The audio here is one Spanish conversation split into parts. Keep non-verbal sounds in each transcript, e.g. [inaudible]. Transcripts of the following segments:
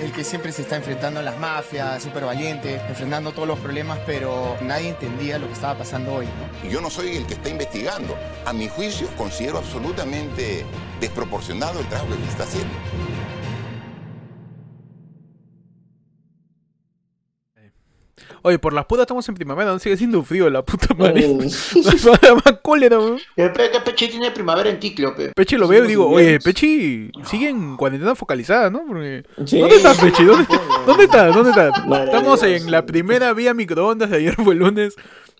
el que siempre se está enfrentando a las mafias, súper valiente, enfrentando todos los problemas, pero nadie entendía lo que estaba pasando hoy, ¿no? Yo no soy el que está investigando. A mi juicio, considero absolutamente desproporcionado el trabajo que está haciendo. Oye, por las putas estamos en primavera, no sigue siendo frío la puta madre. La [laughs] [laughs] más cólera, weón. ¿Qué pe- qué Pechi tiene primavera en Ticlio, pe? Pechi lo veo y digo, oye, Pechi sigue en cuarentena focalizada, ¿no? Porque... Sí. ¿Dónde está Pechi? ¿Dónde, [laughs] dónde está? ¿Dónde está? Madre Estamos Dios. en la primera vía microondas de ayer fue el lunes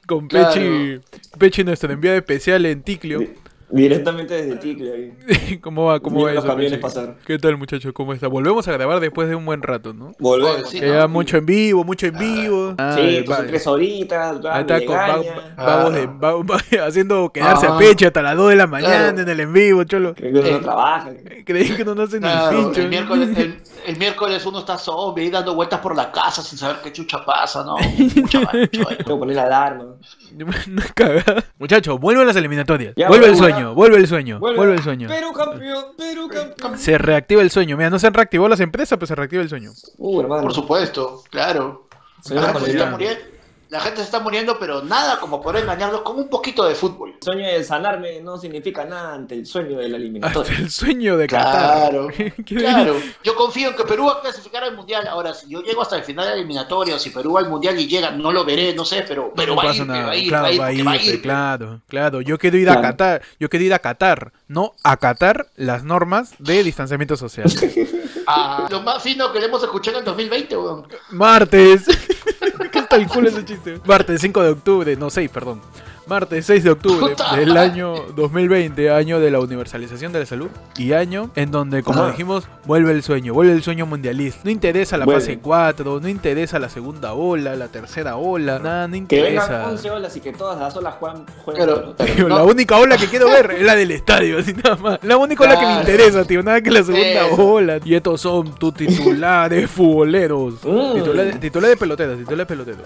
con Claro. Pechi, Pechi nuestro enviado especial en Ticlio. Directamente desde Ticlio. ahí. [laughs] ¿Cómo va? ¿Cómo Mira va los eso? camiones pasar. ¿Qué tal, muchacho? ¿Cómo está? Volvemos a grabar después de un buen rato, ¿no? Volvemos. Sí, Que ¿no? ya mucho en vivo, mucho en vivo. Ah, Sí, pues tres horitas, Ahí va, está con va- vagos de- va- va- [laughs] haciendo quedarse a Ah. Pechi hasta las 2 de la mañana Claro. en el en vivo, cholo. Creo que uno no Eh. trabaja. Creí que no nos hacen ni Claro, pincho. el, miércoles, el, el miércoles uno está zombie ahí dando vueltas por la casa sin saber qué chucha pasa, ¿no? Mucha mancho ahí. [laughs] Tengo que poner la alarma. Una cagada. Muchachos, vuelven las eliminatorias. Ya, vuelve el vuelve, sueño, vuelve el sueño, vuelve, el sueño. Perú campeón, Perú campeón. Se reactiva el sueño. Mira, no se han reactivado las empresas, pero se reactiva el sueño. Uh, hermano. Por supuesto, claro. Sueño La con la gente se está muriendo, pero nada como poder engañarlos con un poquito de fútbol. El sueño de sanarme no significa nada ante el sueño de la Hasta eliminatoria. el sueño de Qatar. Claro, [laughs] ¿Quién claro. Yo confío en que Perú va a clasificar al mundial. Ahora, si yo llego hasta el final de la eliminatoria, o si Perú va al mundial y llega, no lo veré, no sé, pero, pero no va, a pasa ir, nada. va a ir, claro, va a ir, va a porque ir, va a pe, ir. claro, claro. Yo quiero ir a. Qatar, yo quiero ir a Qatar, no acatar las normas de distanciamiento social. [laughs] Ah, lo más fino que le hemos escuchado en el 2020, weón. Martes. ¿Qué está el culo ese chiste? Martes 5 de octubre, no 6, perdón. Martes 6 de octubre Puta del año 2020, año de la universalización de la salud y año en donde, como Ajá. dijimos, vuelve el sueño, vuelve el sueño mundialista. No interesa la Vuelve. fase 4, no interesa la segunda ola, la tercera ola, nada, no Que vengan interesa. 11 olas y que todas las olas juegan. jueguen Claro. pelota. Tío, No. La única ola que quiero ver es la del estadio, así nada más. La única ola que me interesa, tío, nada que la segunda Eso. ola. Y estos son tus titulares [laughs] futboleros. Mm. Titulares, titulares peloteros, titulares peloteros.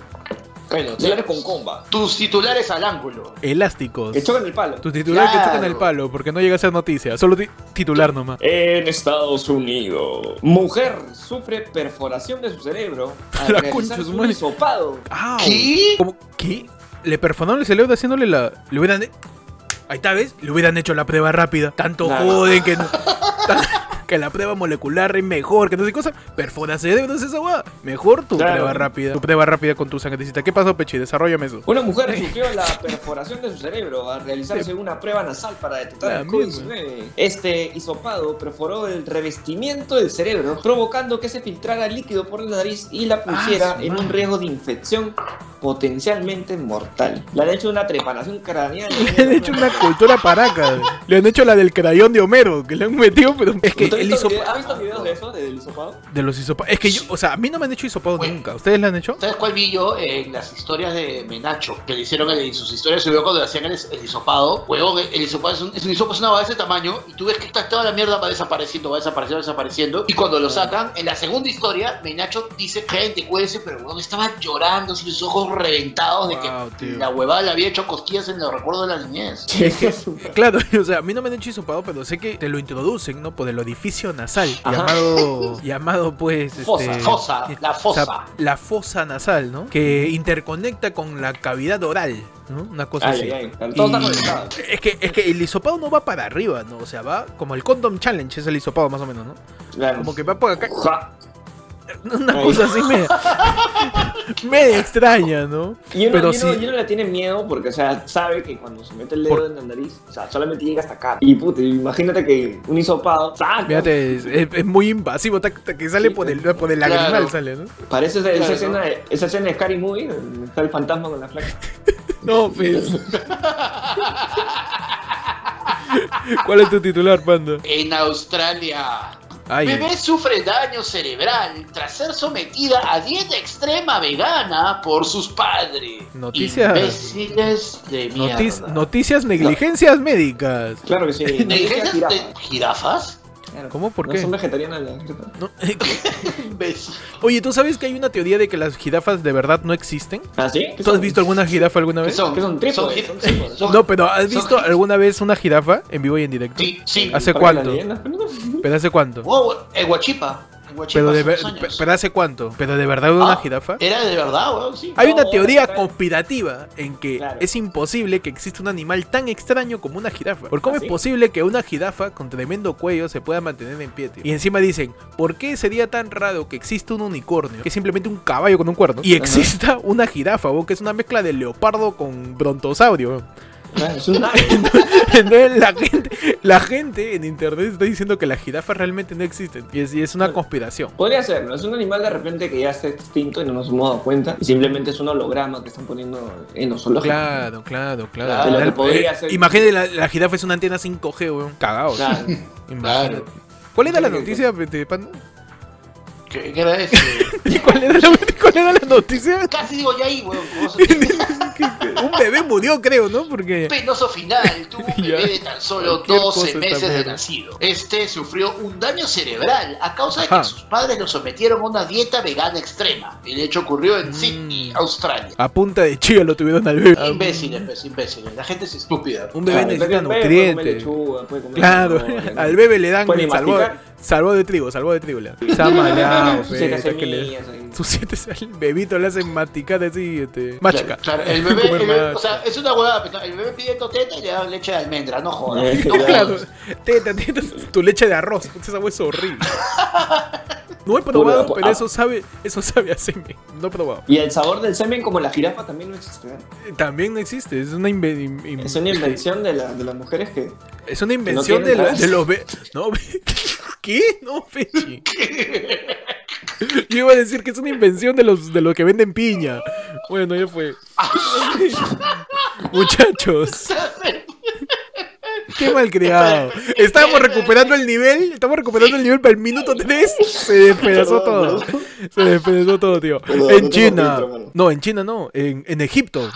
Bueno, titulares con comba. Tus titulares al ángulo. Elásticos. Que chocan el palo. Tus titulares que Claro. chocan el palo, porque no llega a ser noticia, solo ti- titular nomás. En Estados Unidos, mujer sufre perforación de su cerebro al La concha su. ¿Qué? ¿Cómo? ¿Qué? Le perforaron el cerebro haciéndole la. Le hubieran. Ahí está, ¿ves? Le hubieran hecho la prueba rápida. Tanto Claro. joden que no. tan- [laughs] que la prueba molecular es mejor, que no sé qué cosa. Perfora cerebro, es esa guada. Mejor tu Claro. prueba rápida. Tu prueba rápida con tu sangrecita. ¿Qué pasó, Pechi? Desarrollame eso. Una mujer sufrió la perforación de su cerebro al realizarse una prueba nasal para detectar La el COVID-19. Este hisopado perforó el revestimiento del cerebro, provocando que se filtrara líquido por la nariz y la pusiera Ah, en un riesgo de infección potencialmente mortal. Le han hecho una trepanación craneal. [laughs] Le han hecho una cultura paraca. Le han hecho la del crayón de Homero, que le han metido, pero es que ¿Tú has el visto hisopado. ¿Has visto videos de eso, del hisopado? De los hisopados. Es que yo, o sea, a mí no me han hecho hisopado Bueno. nunca. ¿Ustedes lo han hecho? ¿Sabes cuál vi yo? En las historias de Menacho, que le hicieron en sus historias, se vio cuando le hacían el, el hisopado. Huevón, el hisopado es un, es un hisopo, es una base de ese tamaño, y tú ves que está- toda la mierda va desapareciendo, va desapareciendo, va desapareciendo. Y cuando lo sacan, en la segunda historia, Menacho dice, gente, cuídense, pero huevón, estaba llorando, sus ojos reventados de Wow, que tío. la huevada le había hecho cosquillas en los recuerdos de la niñez. [laughs] [laughs] Claro, [laughs] o sea, a mí no me han hecho hisopado, pero sé que te lo introducen, ¿no? Por el orificio nasal, Ajá. llamado, llamado pues, Fosa, este, fosa, la o fosa. sea, la fosa nasal, ¿no? Que interconecta con la cavidad oral, ¿no? Una cosa Ay, así. ay, ay. Todo está Y- conectado. Es que, es que el hisopado no va para arriba, ¿no? O sea, va como el condom challenge, es el hisopado más o menos, ¿no? Claro. Como que va por acá, Ja. [laughs] una cosa así media, media extraña, ¿no? Y uno, Pero y uno- sí. y uno le tiene miedo porque, o sea, sabe que cuando se mete el dedo Por- en la nariz, o sea, solamente llega hasta acá. Y puta, imagínate que un hisopado, ¡saca! Fíjate, es, es- es muy invasivo, ta- ta- que sale Sí, por el, por el lagrimal, sale, ¿no? Parece esa, esa Claro, escena, esa escena de Scary Movie, donde está el fantasma con la flaca. [laughs] No, pues. [laughs] ¿Cuál es tu titular, panda? En Australia, Ay, bebé sufre daño cerebral tras ser sometida a dieta extrema vegana por sus padres. Noticias- Imbéciles de mierda. noticias, negligencias médicas. Claro que sí. [laughs] ¿Negligencias de jirafa. jirafas? Claro. ¿Cómo? ¿Por No qué? son vegetarianas las. No. [laughs] [laughs] Oye, ¿tú sabes que hay una teoría de que las jirafas de verdad no existen? ¿Ah, sí? ¿Qué ¿Tú has visto alguna jirafa alguna ¿Qué vez? son? ¿Qué son? Trípodes, gi- son trípodes. son- No, pero ¿has visto alguna vez una jirafa en vivo y en directo? Sí, sí. ¿Hace cuánto? pero no. ¿Pero hace cuánto? Oh, en Huachipa. Pero, de ver- pero hace cuánto? ¿Pero de verdad una Ah, jirafa? Era de verdad, weón, sí. Hay una No, teoría claro. conspirativa en que Claro. es imposible que exista un animal tan extraño como una jirafa. ¿Por cómo ¿Ah, es sí? posible que una jirafa con tremendo cuello se pueda mantener en pie? tío? Y encima dicen, ¿por qué sería tan raro que exista un unicornio, que es simplemente un caballo con un cuerno, y exista una jirafa, weón, que es una mezcla de leopardo con brontosaurio? weón? [laughs] Una- Entonces la gente, la gente en internet está diciendo que las jirafas realmente no existen. Y es, y es una conspiración. Podría ser, ¿no? Es un animal de repente que ya está extinto y no nos hemos dado cuenta. Y simplemente es un holograma que están poniendo en los zoológicos. Claro, claro, claro. Podría eh, ser- Imagínate, la, la jirafa es una antena 5G, weón. Cagados. Claro. [laughs] Claro. ¿Cuál era la noticia de Panda? ¿Qué, qué era eso? [laughs] ¿Cuál era la, cuál era la noticia? Casi digo ya ahí, weón. [laughs] Un bebé murió, creo, ¿no? Porque. [laughs] Penoso final, tuvo un [laughs] bebé de tan solo Cualquier 12 cosa meses de nacido. Este sufrió un daño cerebral a causa de que sus padres lo sometieron a una dieta vegana extrema. El hecho ocurrió en Mm. Sydney, Australia. A punta de chía lo tuvieron al bebé. Imbéciles, pues, imbéciles. La gente es estúpida. Un bebé Claro, necesita nutrientes. Claro, al bebé le dan salvó, salvó de trigo, salvó de trigo. está que le- [laughs] siete al bebito le hacen masticar así, este, machica. Claro, claro, el [laughs] bebé, el bebé- o sea, es una huevada, pero el bebé pidiendo teta y le dan leche de almendra, no jodas. No Claro, teta, teta, tu leche de arroz, esa hueá es horrible. [laughs] No he probado, pero ah. eso sabe, eso sabe a semen. No he probado. Y el sabor del semen, como la jirafa, también no existe. ¿eh? También no existe, es una, inve- in- in- Es una invención de, la- de las mujeres que. Es una invención de, la- de los be- No, ¿qué? No, Pechi. Yo iba a decir que es una invención de los de los que venden piña. Bueno, ya fue. Muchachos. Qué malcriado. Estábamos recuperando el nivel. Estamos recuperando el nivel para el minuto 3. Se despedazó todo. Se despedazó todo, tío. En China. No, en China no. En, en Egipto.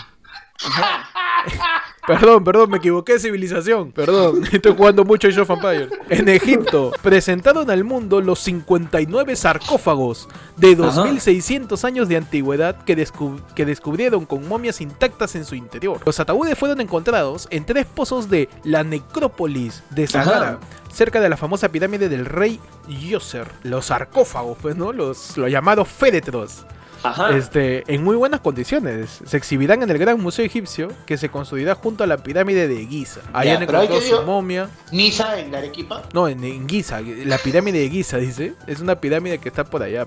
[laughs] Perdón, perdón, me equivoqué de civilización. Perdón, [laughs] estoy jugando mucho Age of Empires. En Egipto, presentaron al mundo los 59 sarcófagos de 2600 años de antigüedad que, descu- que descubrieron con momias intactas en su interior. Los ataúdes fueron encontrados en tres pozos de la necrópolis de Ajá. cerca de la famosa pirámide del rey Yoser. Los sarcófagos, pues, ¿no? Los, los llamados féretros. Ajá. Este, en muy buenas condiciones. Se exhibirán en el Gran Museo Egipcio, que se construirá junto a la pirámide de Giza. Allá encontrado que su digo- momia. Niza en la Arequipa. No, en, en Giza, la pirámide de Giza, dice. Es una pirámide que está por allá,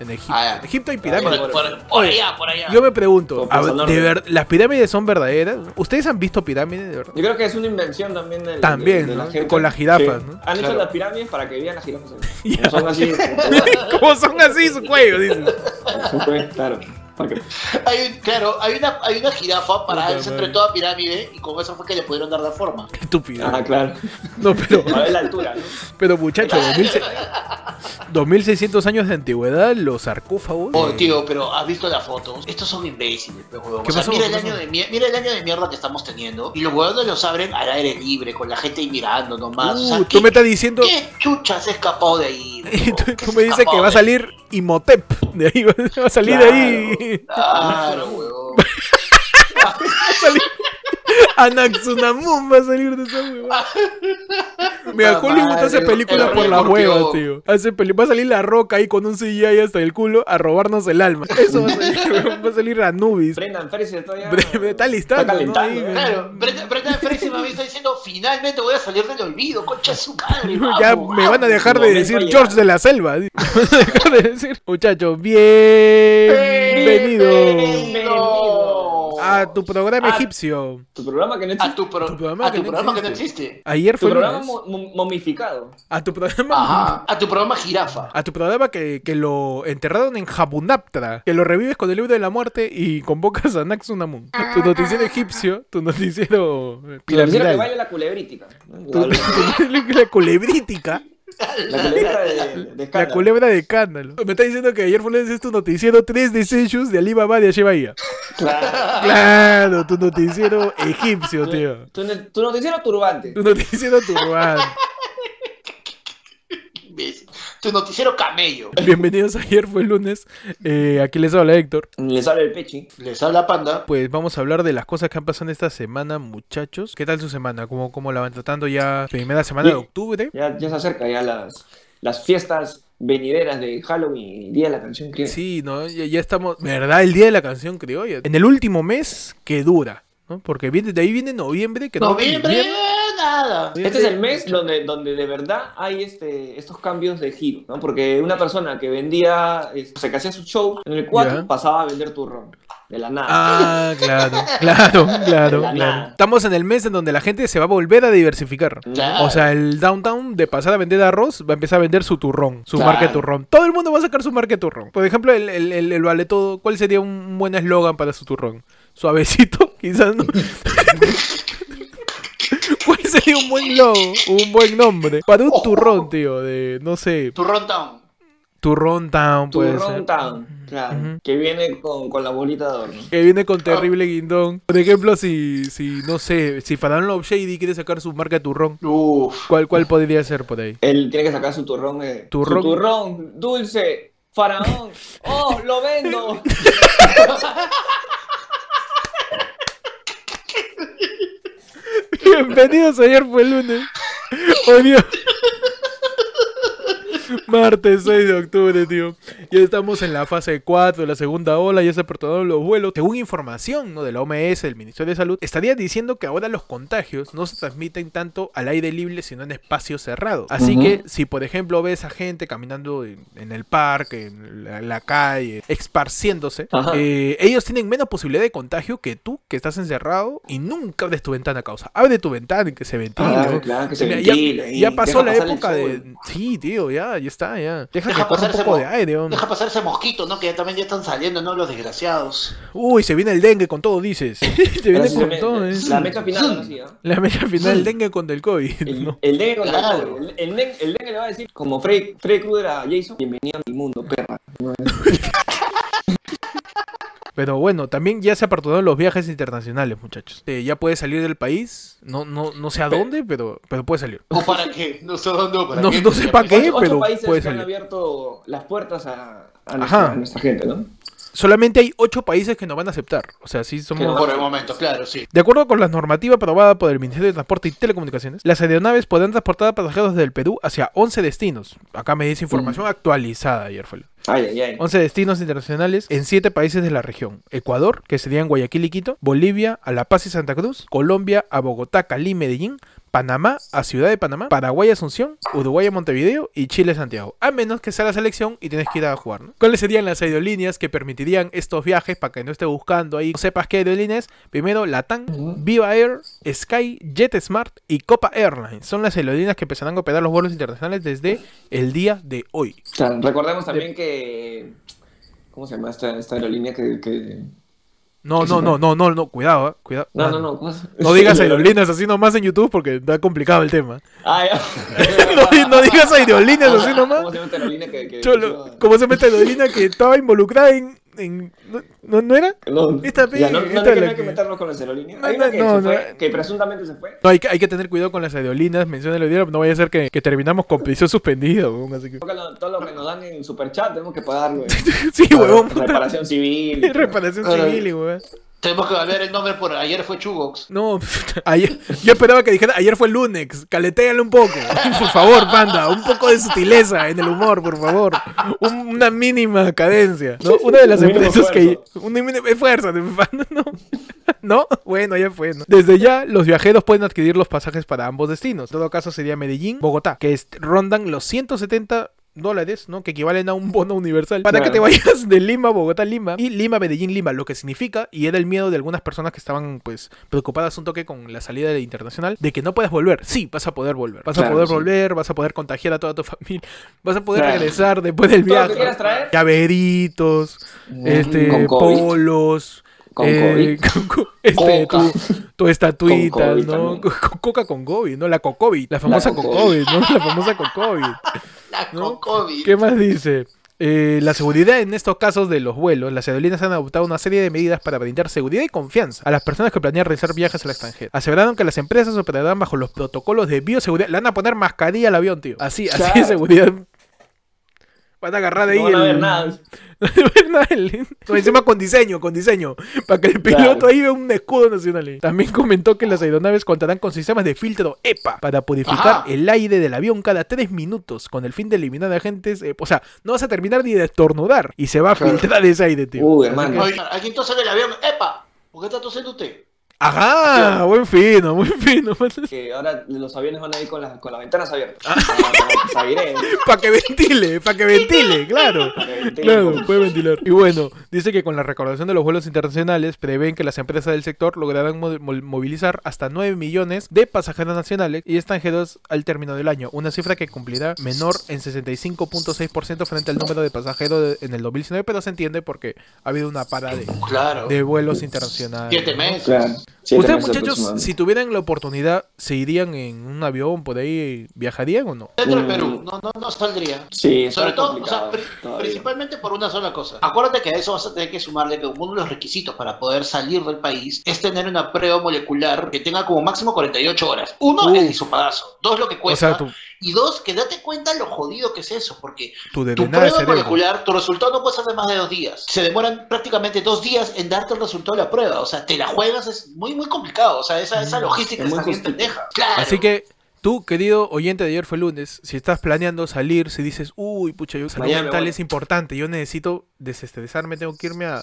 en Egipto. Ah. En Egipto hay Por, pirámides. por- por- por allá, por allá. Yo me pregunto, ver. ¿de ver, ¿las pirámides son verdaderas? ¿Ustedes han visto pirámides de verdad? Yo creo que es una invención también del- También, de, de ¿no? la gente. Con las jirafas, Sí. ¿no? Han hecho Claro. las pirámides para que vivan las jirafas. [laughs] Como Son así. [laughs] ¿Cómo son así su cuello? Dicen. [laughs] Claro. que- Hay un- claro, hay una, hay una jirafa para de madre. toda pirámide y con eso fue que le pudieron dar la forma. Qué estúpido. Ah, claro. No, pero, A ver la altura, ¿no? pero muchachos, 2600 años de antigüedad, los sarcófagos. Oh, tío, pero ¿has visto las fotos? Estos son imbéciles, pe, huevón. ¿Qué O sea, mira, ¿Qué el año de mier- mira el año de mierda que estamos teniendo. Y los huevones los abren al aire libre, con la gente ahí mirando nomás. o sea, Uh, ¿qué, tú me estás diciendo. ¿Qué chucha se escapó de ahí? [laughs] Tú, ¿Qué tú me dices que va a salir Imhotep. De ahí va a salir de ahí. Claro, huevón. [laughs] [laughs] Salir. Anaxunamun va a salir de esa hueva. Mira, Puta Hollywood hace películas el por las huevas, tío. Hace peli- va a salir la roca ahí con un CGI hasta el culo a robarnos el alma. [laughs] Eso va a salir, va a salir Anubis. Brendan Fraser todavía. Está listando, Está ¿no? calentando, Fraser me está diciendo, finalmente voy a salir del olvido, concha de su madre. [laughs] Ya vamos, me van a dejar de decir. George de la Selva. Me van a dejar de decir, muchachos, bienvenido Bienvenido a tu programa Ah, egipcio. Tu programa que no A existe. tu, pro- Tu programa a que tu no programa que no existe. existe. Ayer Tu fue programa lunes. mo- mo- momificado. A tu programa. Ajá. A tu programa jirafa. A tu programa que, que lo enterraron en Jabunaptra, que lo revives con el libro de la muerte y convocas a Naxunamun. Tu noticiero egipcio, tu noticiero Pero quisiera que baile la culebrítica. Tu- [laughs] tu- la culebrítica, la culebra de, de la escándalo. culebra de cándalo. Me está diciendo que ayer fue lunes es tu noticiero 3 de de Alibaba de Ashebaya. Claro. Claro, tu noticiero egipcio, tío. Tu, tu noticiero turbante. Tu noticiero turbante. Imbécil. Tu noticiero camello. [laughs] Bienvenidos a ayer fue el lunes. Eh, aquí les habla Héctor. Le sale el pechi. Les habla Panda. Pues vamos a hablar de las cosas que han pasado esta semana, muchachos. ¿Qué tal su semana? ¿Cómo, cómo la van tratando ya? Primera semana de octubre. Ya, ya se acerca ya las, las fiestas venideras de Halloween y Día de la Canción Criolla. Sí, ¿no? Ya, ya estamos, ¿verdad? El día de la canción criolla. En el último mes que dura, ¿no? Porque viene, de ahí viene noviembre, que no Noviembre, mierda. Nada. Este es el mes donde, donde de verdad hay este, estos cambios de giro, ¿no? Porque una persona que vendía, o sea, que hacía su show en el 4 Ya. pasaba a vender turrón. De la nada. Ah, claro, [laughs] claro, claro, De la claro. nada. Estamos en el mes en donde la gente se va a volver a diversificar. Claro. O sea, el downtown de pasar a vender arroz va a empezar a vender su turrón, su Claro. marca de turrón. Todo el mundo va a sacar su marca de turrón. Por ejemplo, el, el, el, el vale todo. ¿Cuál sería un buen eslogan para su turrón? Suavecito, [laughs] quizás no. [laughs] ¿Cuál [laughs] sería un buen logo? Un buen nombre. Para un turrón, tío, de no sé, Turrón Town. turrón town puede Turrón ser. Town, claro. Que viene con, con la bolita de adorno. Que viene con terrible guindón. Por ejemplo, si, si no sé, si Faraón Love Shady quiere sacar su marca de turrón, Uf. ¿cuál, cuál podría ser por ahí? Él tiene que sacar su turrón. eh, Turrón. Su turrón, dulce, faraón. [laughs] ¡Oh, lo vendo! [laughs] Bienvenidos, ayer fue el lunes. Dios. [laughs] Martes 6 de octubre, tío. Ya estamos en la fase 4 de la segunda ola, ya se aperturaron los vuelos. Según información ¿no? de la OMS, del Ministerio de Salud, estaría diciendo que ahora los contagios no se transmiten tanto al aire libre, sino en espacios cerrados. Así que si, por ejemplo, ves a gente caminando en, en el parque, en la, la calle, esparciéndose, eh, ellos tienen menos posibilidad de contagio que tú, que estás encerrado y nunca abres tu ventana a causa. Abre tu ventana y que se ventile. Se Ya- ventile ya, pasó la época de. Sí, tío, ya, ya está, ya. Deja, Deja que corra un pasar ese poco mo- de aire, hombre. Deja pasar ese mosquito, ¿no? Que ya también ya están saliendo, ¿no? Los desgraciados. Uy, se viene el dengue con todo, dices. [laughs] se viene con se me- todo, eh. La mecha final sí, ¿ah? La mecha final, el dengue contra el COVID. El, ¿no? el dengue contra Claro. el COVID. El, el dengue, el dengue le va a decir, como Freddy, Freddy Krueger a Jason, bienvenido a mi mundo, perra. [laughs] Pero bueno, también ya se aperturaron los viajes internacionales, muchachos. Eh, ya puedes salir del país, no, no, no sé a dónde, pero, pero puede salir. ¿O para qué? No sé dónde, ¿o para No- qué? no sé para qué. Ocho, ocho pero países puede que han salir. abierto las puertas a, a nuestra, a nuestra gente, ¿no? Solamente hay ocho países que nos van a aceptar. O sea, sí somos... Por el momento, claro, sí. De acuerdo con la normativa aprobada por el Ministerio de Transporte y Telecomunicaciones, las aeronaves podrán transportar a pasajeros del Perú hacia 11 destinos. Acá me dice información actualizada ayer fue. Ay, ay, ay. 11 destinos internacionales en 7 países de la región. Ecuador, que serían Guayaquil y Quito, Bolivia, a La Paz y Santa Cruz, Colombia, a Bogotá, Cali y Medellín, Panamá, a Ciudad de Panamá, Paraguay, Asunción, Uruguay, a Montevideo y Chile, Santiago. A menos que sea la selección y tienes que ir a jugar, ¿no? ¿Cuáles serían las aerolíneas que permitirían estos viajes para que no esté buscando ahí? No sepas qué aerolíneas. Primero, Latam, Viva Air, Sky, JetSmart y Copa Airlines. Son las aerolíneas que empezarán a operar los vuelos internacionales desde el día de hoy. Recordemos también que. ¿Cómo se llama esta, esta aerolínea que. que- No, ¿Qué no, se no, no, no, no, cuidado, ¿eh? cuidado. No, no, no. ¿cómo se- No digas [laughs] aerolíneas así nomás en YouTube porque está complicado el tema. Ah, ya. [laughs] No, no digas aerolíneas así ¿Cómo nomás. se llama esta aerolínea que.? que Cholo, ¿cómo se mete aerolínea que estaba involucrada en... en- ¿no, no, no era? No, Esta ya, no, esta no hay que, que meternos con las aerolíneas. No, Hay una que, no, se fue, que presuntamente se fue. No, hay que, hay que tener cuidado con las aerolíneas, menciona la aerolínea, no vaya a ser que, que terminamos con prisión suspendida, weón, así que... Todo lo, que nos dan en Superchat tenemos que pagarlo. [laughs] Sí, huevón. Reparación civil. Reparación civil, y [laughs] weón. Tenemos que cambiar el nombre por ayer fue Chugox. No, [laughs] ayer, yo esperaba que dijera, ayer fue el lunes, caletéale un poco. [laughs] Por favor, panda, un poco de sutileza en el humor, por favor. Un- una mínima cadencia. ¿no? Una de las empresas que... esfuerzo. Un mínimo esfuerzo, de [laughs] mi panda, ¿no? ¿No? Bueno, ya fue, ¿no? Desde ya, los viajeros pueden adquirir los pasajes para ambos destinos. En todo caso, sería Medellín, Bogotá, que es- rondan los 170 dólares, ¿no? Que equivalen a un bono universal para que te vayas de Lima a Bogotá, Lima y Lima, Medellín, Lima, lo que significa, y era el miedo de algunas personas que estaban pues preocupadas un toque con la salida de internacional, de que no puedes volver. Sí, vas a poder volver. Vas a poder sí. volver, vas a poder contagiar a toda tu familia, [laughs] vas a poder Claro. regresar después del Todo lo que viaje. quieras traer. Llaveritos, este, polos. Con eh, [laughs] con co- este, Coca. tu, tu estatuita, Con COVID ¿no? también. Coca con COVID, ¿no? La cocovid, la famosa Cocovid. cocovid, ¿no? La famosa cocovid. [laughs] La ¿No? COVID. ¿Qué más dice? Eh, la seguridad en estos casos de los vuelos, las aerolíneas han adoptado una serie de medidas para brindar seguridad y confianza a las personas que planean realizar viajes al extranjero. Aseveraron que las empresas operarán bajo los protocolos de bioseguridad. Le van a poner mascarilla al avión, tío. Así, así de seguridad. Van a agarrar de ahí No van a ver el- nada. [laughs] No van a ver nada el- encima con diseño, con diseño. Para que el piloto Claro. ahí vea un escudo nacional. También comentó que las aeronaves contarán con sistemas de filtro EPA para purificar Ajá. el aire del avión cada tres minutos con el fin de eliminar agentes. eh, o sea, no vas a terminar ni de estornudar y se va a Claro. filtrar ese aire, tío. Uy, hermano. que- Oiga, alguien tose en el avión. ¡Epa! ¿Por qué está tosiendo usted? Ajá, buen fino, buen fino. [laughs] Que ahora los aviones van a ir con, las con las ventanas abiertas. Ah. Para, para que se aireen. Para que ventile, para que ventile, claro. Para que ventilen. Claro, puede ventilar. Y bueno, dice que con la recaudación de los vuelos internacionales prevén que las empresas del sector lograrán mo- mo- movilizar hasta 9 millones de pasajeros nacionales y extranjeros al término del año, una cifra que cumplirá menor en 65.6% frente al número de pasajeros de- en el 2019, pero se entiende porque ha habido una parada de, Claro. de vuelos internacionales. Siete meses. Claro. Siete Ustedes muchachos, si tuvieran la oportunidad, ¿se irían en un avión por ahí? ¿Viajarían o no? Dentro de Mm. Perú, no, no, no saldría. Sí, Sobre todo, o sea, pri- todavía. principalmente por una sola cosa. Acuérdate que a eso vas a tener que sumarle que uno de los requisitos para poder salir del país es tener una prueba molecular que tenga como máximo 48 horas. Uno, Uf. el hisopadazo. Dos, lo que O cuesta. sea, tu, Y dos, que date cuenta lo jodido que es eso, porque tu tu prueba molecular, tu resultado no puede ser de más de dos días. Se demoran prácticamente dos días en darte el resultado de la prueba. O sea, te la juegas, es muy, muy complicado. O sea, esa, esa Mm, logística es muy está bien justito. pendeja. Claro. Así que tú, querido oyente de ayer fue lunes, si estás planeando salir, si dices, uy, pucha, yo salud mental voy". es importante, yo necesito desestresarme, tengo que irme a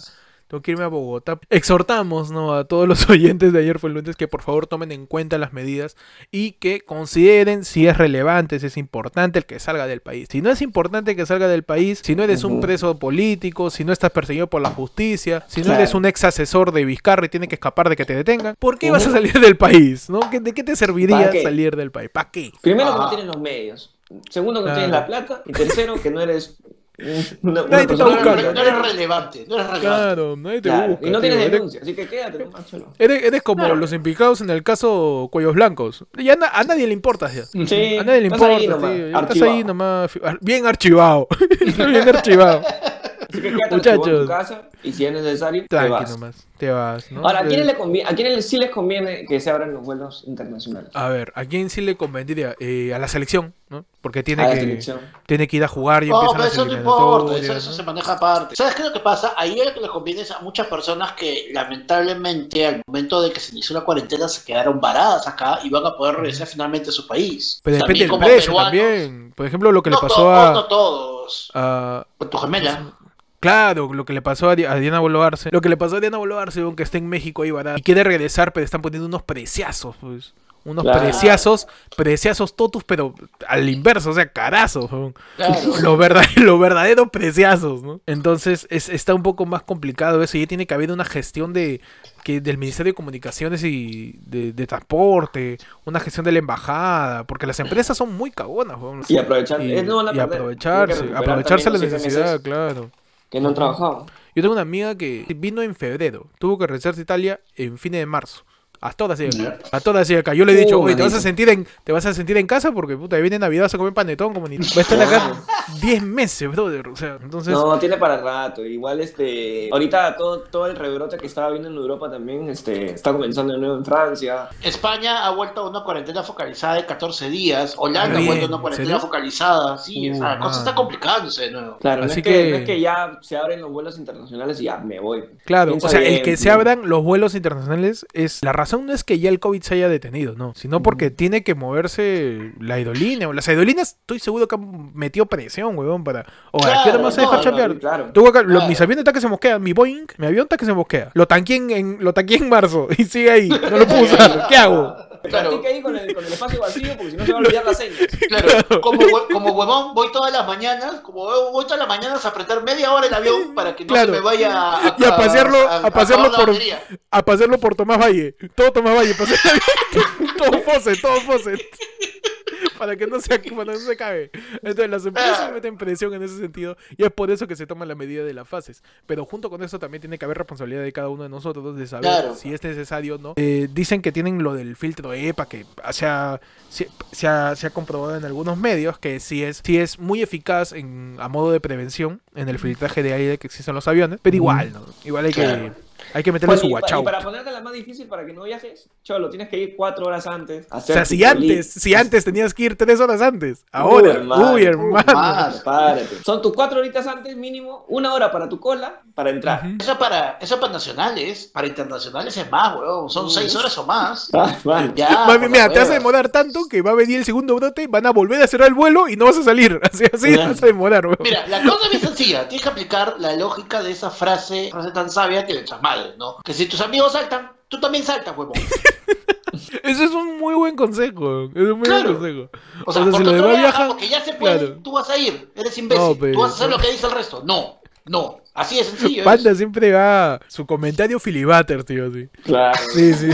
tengo que irme a Bogotá. Exhortamos, ¿no? a todos los [laughs] oyentes de ayer fue lunes que por favor tomen en cuenta las medidas y que consideren si es relevante, si es importante el que salga del país. Si no es importante que salga del país, si no eres un preso político, si no estás perseguido por la justicia, si no Claro. eres un ex asesor de Vizcarra y tiene que escapar de que te detengan, ¿por qué vas a salir del país? ¿no? ¿Qué- ¿De qué te serviría salir del país? ¿Para qué? Primero, que no Ah. tienes los medios. Segundo, que no Claro. tienes la plata. Y tercero, que no eres [laughs] una, una Nadie te está no, eres, buscando. no eres relevante. No eres relevante. Claro, nadie te Claro, busca. Y no tienes. Eres- denuncia, así que quédate, no. Eres, eres como los implicados en el caso Cuellos Blancos. Ya na- a nadie le importa ya. Sí, A nadie le estás importa, ahí nomás, tío. Ya Estás ahí nomás. Bien archivado. [laughs] bien archivado. [laughs] Así que quédate Muchachos. en tu casa y si es necesario, te Tranqui vas. nomás. Te vas, ¿no? Ahora, ¿a quiénes, le ¿a quiénes sí les conviene que se abran los vuelos internacionales? A ver, ¿a quién sí le convendría? Eh, a la selección, ¿no? Porque tiene A que, tiene que ir a jugar y No, empiezan pero las eso no importa, eso, eso ¿no? se maneja aparte. ¿Sabes qué es lo que pasa? Ahí lo que les conviene es a muchas personas que lamentablemente al momento de que se inició la cuarentena se quedaron varadas acá y van a poder regresar finalmente a su país. Pero depende del precio peruanos, también. Por ejemplo, lo que no le pasó todos, a, no todos. a- Con tu gemela. Claro, lo que le pasó a, Di- a Diana Boluarse. Lo que le pasó a Diana Boluarse, aunque está en México ahí barata. Y quiere regresar, pero están poniendo unos preciazos, pues. Unos Claro. preciazos, preciazos totus, pero al inverso, o sea, carazos. Claro. Los [laughs] verdaderos, los verdaderos preciazos, ¿no? Entonces es, está un poco más complicado eso. Y tiene que haber una gestión de que del Ministerio de Comunicaciones y de, de Transporte, una gestión de la embajada, porque las empresas son muy cagonas. Y aprovechar. Y, no van a y perder. aprovecharse, aprovecharse la necesidad, meses claro. Que no han trabajado. Yo tengo una amiga que vino en febrero, tuvo que regresarse a Italia en fines de marzo. A todas acá. A todas acá. Yo le he dicho, oye, te vas a sentir en, te vas a sentir en casa porque puta, ahí viene Navidad, vas a comer panetón como ni. Va a estar acá 10 meses, brother. O sea, entonces. No, tiene para rato. Igual, este. Ahorita todo, todo el rebrote que estaba viendo en Europa también este, está comenzando de nuevo en Francia. España ha vuelto a una cuarentena focalizada de 14 días. Holanda Ah, ha vuelto a una cuarentena ¿serio? focalizada. Sí, o sea, la Uh, cosa está man. complicándose de nuevo. Claro, no Así es que, que- no es que ya se abren los vuelos internacionales y ya me voy. Claro, Piensa o sea, el bien, que se abran los vuelos internacionales es. La razón no es que ya el COVID se haya detenido, no. Sino porque tiene que moverse la o Las aerolíneas, estoy seguro que han metido presión, huevón, para. O ¿a qué hora me vas a Claro, dejar no, chambear? Claro. Tú acá, lo- Claro. mis aviones está que se mosquean, mi Boeing, mi avión está que se mosquea. Lo tanqué en, en- lo tanqué en marzo y sigue ahí, no lo puedo [laughs] usar. ¿Qué hago? Claro. Ahí con el, con el espacio vacío porque si no se va a olvidar las [laughs] señas. Claro, como, como huevón voy todas las mañanas, como huevón voy todas las mañanas a apretar media hora el avión para que no Claro. se me vaya a, Y a pasearlo- a pasearlo acabar la por-. A pasearlo por Tomás Valle. Todo Tomás Valle, pasé [laughs] todo fose, todo fose. [laughs] Para que no se, para que no se acabe. Entonces las empresas Ah. meten presión en ese sentido y es por eso que se toma la medida de las fases. Pero junto con eso también tiene que haber responsabilidad de cada uno de nosotros de saber Claro. si es necesario o no. Eh, dicen que tienen lo del filtro EPA que se ha, se, se ha, se ha comprobado en algunos medios que sí es, sí es muy eficaz en, a modo de prevención en el filtraje de aire que existen en los aviones. Pero igual, ¿no? Igual hay que... Claro. Hay que meterle Bueno, su y para ponerte la más difícil para que no viajes, cholo, tienes que ir cuatro horas antes. O sea, si antes, si antes tenías que ir tres horas antes. Ahora, hermano, uy, uh, hermano. Más. Párate. Son tus cuatro horitas antes mínimo, una hora para tu cola para entrar. Ujú. Eso para, eso para nacionales, para internacionales es más, weón. Son seis horas o más. [laughs] Ah, man. Ya, Mami, mira, te vas a demorar tanto que va a venir el segundo brote, van a volver a cerrar el vuelo y no vas a salir. [laughs] Así, así Ya. vas a demorar, weón. Mira, la cosa es bien sencilla. Tienes que aplicar la lógica de esa frase, frase tan sabia que de nuestras Que si tus amigos saltan, tú también saltas, huevón. [laughs] Ese es un muy buen consejo. Es un muy Claro. buen consejo. O sea, O sea, si porque los otro demás viaja, viajan, porque ya se puede, claro. tú vas a ir. Eres imbécil. No, pero- Tú vas a hacer lo que dice el resto. No, no. Así de sencillo. Panda es. siempre va su comentario filibater, tío. Sí, Claro. sí. sí.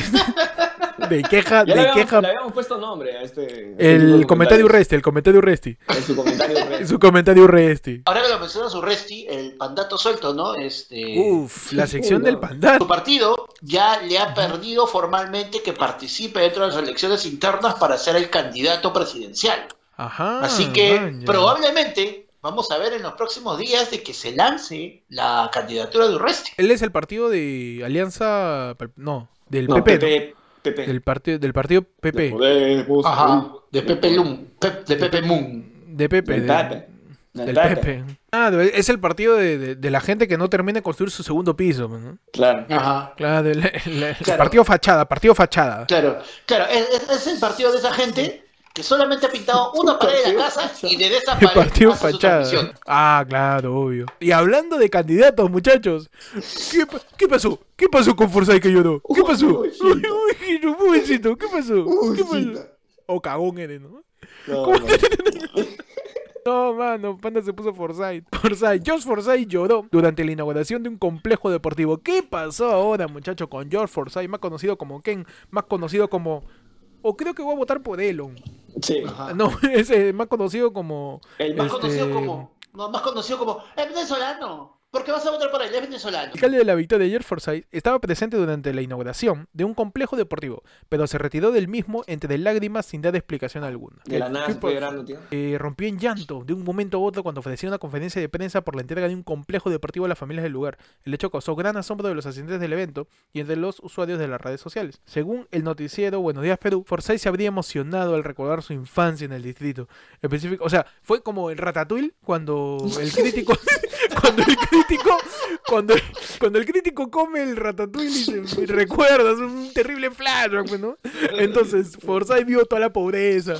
De queja, Ya le de habíamos, queja. le habíamos puesto nombre a este. este de El comentario. Resti, el comentario Resti. En su comentario. Resti. Su comentario Resti. Ahora que lo menciona su Resti, el pandato suelto, ¿no? Este. Uf, la sección del no. panda. Su partido ya le ha perdido formalmente que participe dentro de las elecciones internas para ser el candidato presidencial. Ajá. Así que probablemente vamos a ver en los próximos días de que se lance la candidatura de Urresti. Él es el partido de Alianza. No, del No, PP. ¿no? Pepe. Pepe. Del, partido, del partido PP. Podemos- Ajá, de Pepe Lum, Pep- de Pepe Moon. De Pepe. Del de- Pepe. Del Del Pepe. Pepe. Ah, de- es el partido de, de- de la gente que no termina de construir su segundo piso. ¿no? Claro. Ajá. Claro, el, el- el Claro. partido fachada, partido fachada. Claro, claro, es, es- es el partido de esa gente que solamente ha pintado [laughs] una pared de la casa y desde esa El pared partido hace fachada. transmisión. Ah, claro, obvio. Y hablando de candidatos, muchachos. ¿Qué, pa- qué pasó? ¿Qué pasó con Forsyth que lloró? ¿Qué pasó? pobrecito. Uy, uy, no, pobrecito, ¿qué pasó? ¿Qué pasó? O cagón eres, ¿no? No, no. [laughs] No, mano, Panda se puso Forsyth. Forsyth, George Forsyth lloró durante la inauguración de un complejo deportivo. ¿Qué pasó ahora, muchacho, con George Forsyth, más conocido como Ken, más conocido como... O creo que voy a votar por Elon. Sí. Ajá. No, [laughs] es eh, más conocido como... El Más más Este- conocido como, no, más conocido como, es venezolano. ¿Por qué vas a votar por él? Es venezolano. El alcalde de la victoria, George Forsyth, estaba presente durante la inauguración de un complejo deportivo, pero se retiró del mismo entre lágrimas sin dar explicación alguna. De la nada ¿Qué se fue pa- llorando, tío. eh, rompió en llanto de un momento a otro cuando ofrecía una conferencia de prensa por la entrega de un complejo deportivo a las familias del lugar. El hecho causó gran asombro de los asistentes del evento y entre los usuarios de las redes sociales. Según el noticiero Buenos Días Perú, Forsyth se habría emocionado al recordar su infancia en el distrito. Específico, o sea, fue como el Ratatouille cuando el crítico, [laughs] cuando el crítico, cuando, cuando el crítico come el Ratatouille y se recuerda, es un terrible flashback, pues, ¿no? Entonces, Forsyth vio toda la pobreza.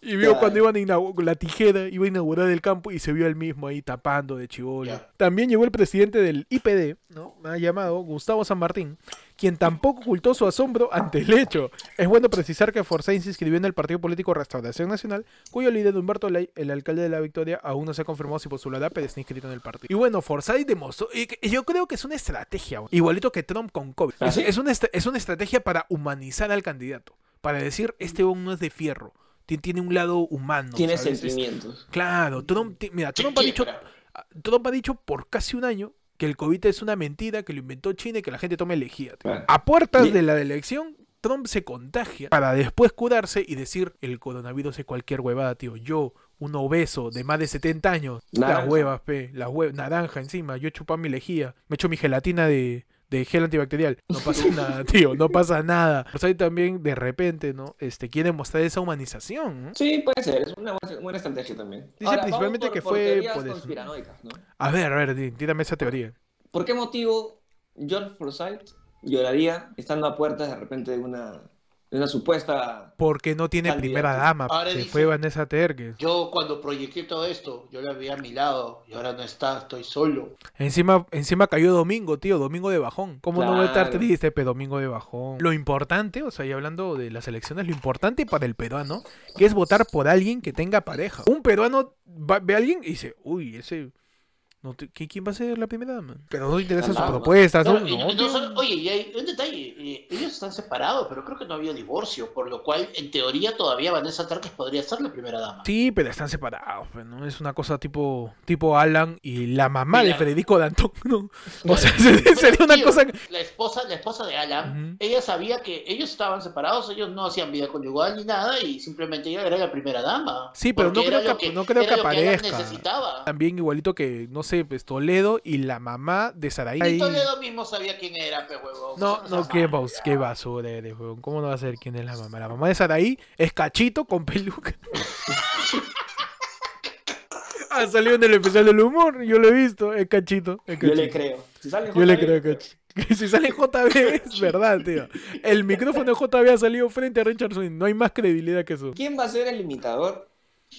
Y vio cuando iban a inaugurar la tijera, iba a inaugurar el campo y se vio él mismo ahí tapando de chivolo. También llegó el presidente del IPD, ¿no? Ha llamado Gustavo San Martín, quien tampoco ocultó su asombro ante el hecho. Es bueno precisar que Forsyth se inscribió en el partido político Restauración Nacional, cuyo líder Humberto Ley, el alcalde de la Victoria, aún no se ha confirmado si postulará, pero está inscrito en el partido. Y bueno, Forsyth demostró, y yo creo que es una estrategia, igualito que Trump con COVID. ¿Ah, Es, una, es una estrategia para humanizar al candidato, para decir, este hombre no es de fierro. ti- Tiene un lado humano. Tiene sentimientos. Claro, Trump, mira, Trump ha dicho, quiebra. Trump ha dicho por casi un año que el COVID es una mentira, que lo inventó China y que la gente tome lejía. tío. Claro. A puertas de la elección, Trump se contagia para después curarse y decir el coronavirus es cualquier huevada, tío. Yo, un obeso de más de 70 años, Naranja. las huevas, pe, las huevas, naranja encima, yo chupaba mi lejía, me echo mi gelatina de, de gel antibacterial. No [laughs] pasa nada, tío, no pasa nada. Pues ahí también, de repente, ¿no? Este, quiere mostrar esa humanización, ¿no? Sí, puede ser. Es una buena, buena estrategia también. Dice principalmente que por- fue por teorías por eso. conspiranoicas, ¿no? A ver, a ver, tírame esa teoría. ¿Por qué motivo George Forsyth lloraría estando a puertas de repente de una, una supuesta... Porque no tiene primera dama. Ahora Se dice- fue Vanessa Tergue. Yo cuando proyecté todo esto, yo la vi a mi lado y ahora no está, estoy solo. Encima, encima cayó domingo, tío, domingo de bajón. ¿Cómo no voy a estar triste, pero domingo de bajón? Lo importante, o sea, y hablando de las elecciones, lo importante para el peruano, que es votar por alguien que tenga pareja. Un peruano va- ve a alguien y dice, uy, ese... No te- ¿qui- ¿Quién va a ser la primera dama? Pero no te interesa su propuesta, oye, y hay un detalle, eh, ellos están separados, pero creo que no había divorcio, por lo cual, en teoría, todavía Vanessa Tarques podría ser la primera dama. Sí, pero están separados, pues, ¿no? Es una cosa tipo, tipo Alan y la mamá de. Federico Dantón, ¿no? O sea, [laughs] sería una Tío, cosa... La esposa, la esposa de Alan, ella sabía que ellos estaban separados, ellos no hacían vida conyugal ni nada, y simplemente ella era la primera dama. Sí, pero no creo que- no creo era que aparezca. necesitaba. También igualito que, no sé, este pues, Toledo y la mamá de Saraí. Y Toledo mismo sabía quién era, pe huevón. No, no, qué, sabe, bas- ya. qué basura eres, weón. ¿Cómo no va a saber quién es la mamá? La mamá de Saraí es cachito con peluca. [laughs] ha salido en el especial del humor, yo lo he visto, es cachito. es Yo le creo. Si sale Yo le creo Cachito. [laughs] Si sale JB, es [laughs] verdad, tío. El micrófono de JB ha salido frente a Richard Swing. No hay más credibilidad que eso. ¿Quién va a ser el imitador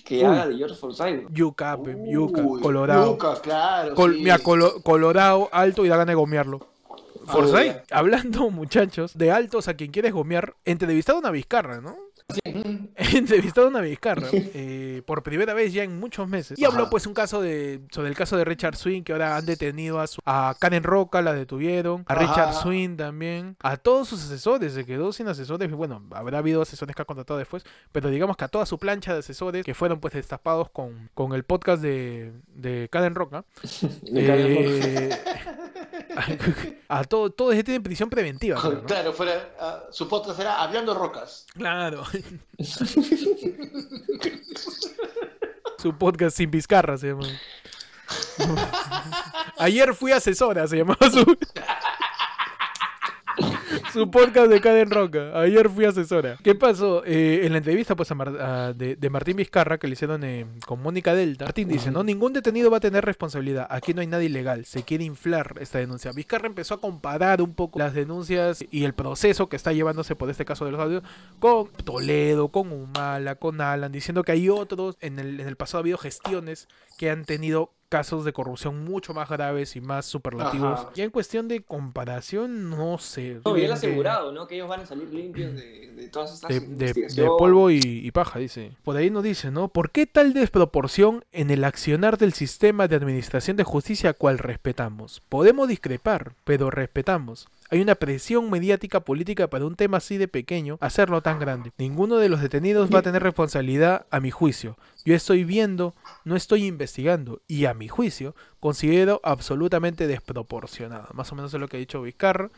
que Uy. haga de George Forsyth? Yuca, pe, yuca, Uy, colorado. Yuca, claro. Col- sí. mira, colo- colorado, alto y da ganas de gomearlo. Ah, Forsyth, hablando, [laughs] muchachos, de altos a quien quieres gomear, entrevistado a una Vizcarra, ¿no? [laughs] entrevistado a una Vizcarra eh, por primera vez ya en muchos meses. Y habló Ajá. pues un caso de sobre el caso de Richard Swing, que ahora han detenido a, su- a Karen Roca, la detuvieron, a Ajá. Richard Swing también, a todos sus asesores, se quedó sin asesores, bueno, habrá habido asesores que ha contratado después, pero digamos que a toda su plancha de asesores que fueron pues destapados con, con el podcast de, de Karen Roca, [laughs] moco. eh, [laughs] a todo, todo ese tiene prisión preventiva. ¿no? Claro, fuera, ah, su podcast era Hablando Rocas. Claro. Su podcast sin pizcarra se llama. Ayer fui asesora, se llamaba su. Su podcast de Caden Roca. Ayer fui asesora. ¿Qué pasó? Eh, en la entrevista pues, a Mar- a- de, de Martín Vizcarra que le hicieron eh, con Mónica Delta, Martín dice, no, ningún detenido va a tener responsabilidad. Aquí no hay nada ilegal. Se quiere inflar esta denuncia. Vizcarra empezó a comparar un poco las denuncias y el proceso que está llevándose por este caso de los audios con Toledo, con Humala, con Alan, diciendo que hay otros, en el, en el pasado ha habido gestiones que han tenido casos de corrupción mucho más graves y más superlativos. Ajá. Ya en cuestión de comparación, no sé. No, y Realmente- asegurado, ¿no? Que ellos van a salir limpios de, de todas estas de, de- polvo y, y paja, dice. Por ahí nos dice, ¿no? ¿Por qué tal desproporción en el accionar del sistema de administración de justicia cual respetamos? Podemos discrepar, pero respetamos. Hay una presión mediática política para un tema así de pequeño hacerlo tan grande. Ninguno de los detenidos va a tener responsabilidad a mi juicio. Yo estoy viendo, no estoy investigando y a mi juicio considero absolutamente desproporcionado. Más o menos es lo que ha dicho Vizcarra,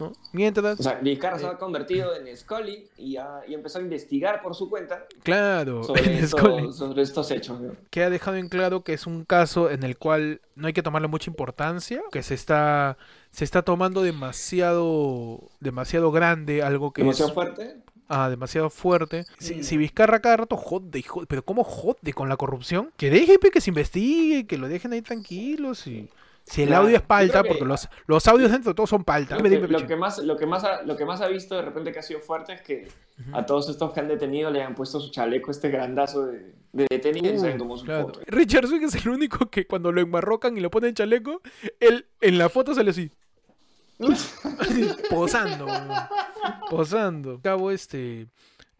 ¿no? Mientras... O sea, Vizcarra se ha convertido en Scully y, ha- y empezó a investigar por su cuenta Claro, [laughs] sobre, esto- estos hechos. ¿no? que ha dejado en claro que es un caso en el cual no hay que tomarle mucha importancia, que se está se está tomando demasiado demasiado grande, algo que Demasiado es fuerte. ah, demasiado fuerte. Si, si Vizcarra cada rato jode, y jode, pero cómo jode con la corrupción, que deje que se investigue, que lo dejen ahí tranquilos y si el audio es palta, porque los, los audios dentro de todo son palta. Lo que, lo más, lo, que más ha, lo que más ha visto de repente que ha sido fuerte es que a todos estos que han detenido le han puesto su chaleco este grandazo de, de detenido y se tomó su Claro. foto. Richard Swing es el único que cuando lo enmarrocan y lo ponen chaleco, él en la foto sale así. [laughs] posando. Posando. Cabo, este.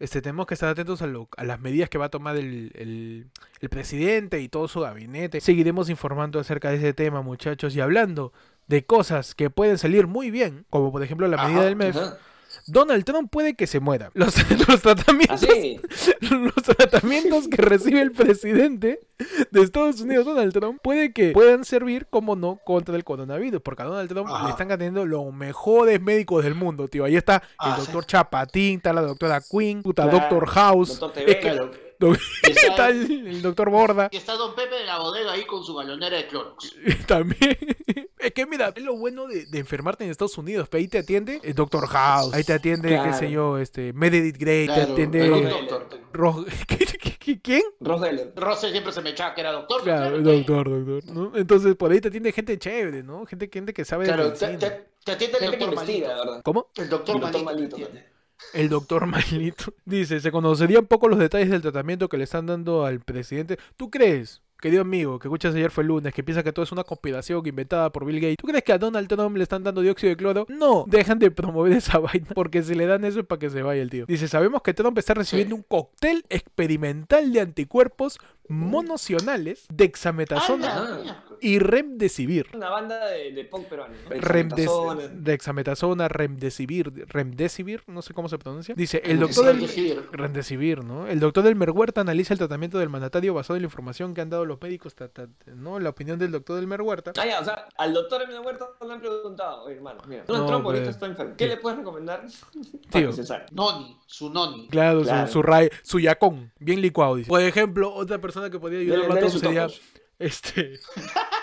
Este, tenemos que estar atentos a, lo- a las medidas que va a tomar el, el- el presidente y todo su gabinete. Seguiremos informando acerca de ese tema, muchachos. Y hablando de cosas que pueden salir muy bien, como por ejemplo la medida Ajá, del MEF, Ajá. Donald Trump puede que se muera. [laughs] Los, los tratamientos Así. [laughs] los tratamientos que recibe el presidente de Estados Unidos, Donald Trump, puede que puedan servir como no contra el coronavirus, porque a Donald Trump Ajá. le están atendiendo los mejores médicos del mundo, tío. Ahí está Ah, el sí. doctor Chapatín, está la doctora Quinn, puta Claro, Doctor House, Doctor es que- Claro. [laughs] está, está el, el doctor Borda y está Don Pepe de la bodega ahí con su galonera de Clorox. [laughs] también. [laughs] Es que mira, es lo bueno de, de enfermarte en Estados Unidos, pero ahí te atiende el Doctor House, ahí te atiende, qué Claro. sé yo, este, Meredith Grey, te atiende... doctor. Ro- ¿Qué- qué- qué- ¿Quién? Ross Geller. Rose siempre se me echaba que era doctor. Claro, que- doctor, doctor, ¿no? Entonces por ahí te atiende gente chévere, ¿no? Gente, gente que sabe de Claro, te, medicina. te- te atiende el Gente que doctor malito. ¿verdad? ¿Cómo? El doctor, El doctor malito. malito, te atiende. El doctor [laughs] Malito. Dice, se conocerían poco los detalles del tratamiento que le están dando al presidente. ¿Tú crees, querido amigo, que escuchas ayer fue el lunes, que piensa que todo es una conspiración inventada por Bill Gates? ¿Tú crees que a Donald Trump le están dando dióxido de cloro? No, dejan de promover esa [laughs] vaina, porque si le dan eso es para que se vaya el tío. Dice, sabemos que Trump está recibiendo un cóctel experimental de anticuerpos monocionales, dexametasona Ah, y remdesivir. Una banda de, de punk peruano. ¿no? Remdes Dexametasona. remdesivir, remdesivir, no sé cómo se pronuncia. Dice, el doctor del... Remdesivir, ¿no? El doctor del Merhuerta analiza el tratamiento del mandatario basado en la información que han dado los médicos, ta- ta- ¿no? La opinión del doctor del Merhuerta. Ah, ya, o sea, al doctor Emilio Huerta le han preguntado, oye, hermano, mira, No, Trump ahorita pues, está enfermo. ¿Qué le puedes recomendar? [laughs] Tío. Noni, su noni. Claro, Claro. Su, su, ray- su yacón, bien licuado, dice. Por ejemplo, otra persona que podría ayudarlo Dele- a dele todos su sería este [laughs]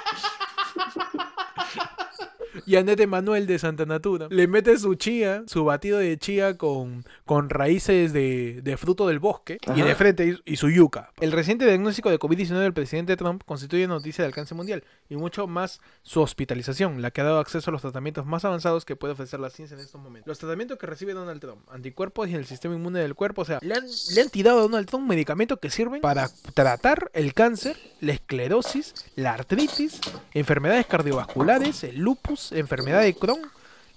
Yanet Emanuel de Santa Natura. Le mete su chía, su batido de chía con, con raíces de, de fruto del bosque y de frente y, y su yuca. El reciente diagnóstico de COVID-19 del presidente Trump constituye noticia de alcance mundial y mucho más su hospitalización, la que ha dado acceso a los tratamientos más avanzados que puede ofrecer la ciencia en estos momentos. Los tratamientos que recibe Donald Trump, anticuerpos y el sistema inmune del cuerpo, o sea, le han, le han tirado a Donald Trump medicamentos que sirven para tratar el cáncer, la esclerosis, la artritis, enfermedades cardiovasculares, el lupus, enfermedad de Crohn,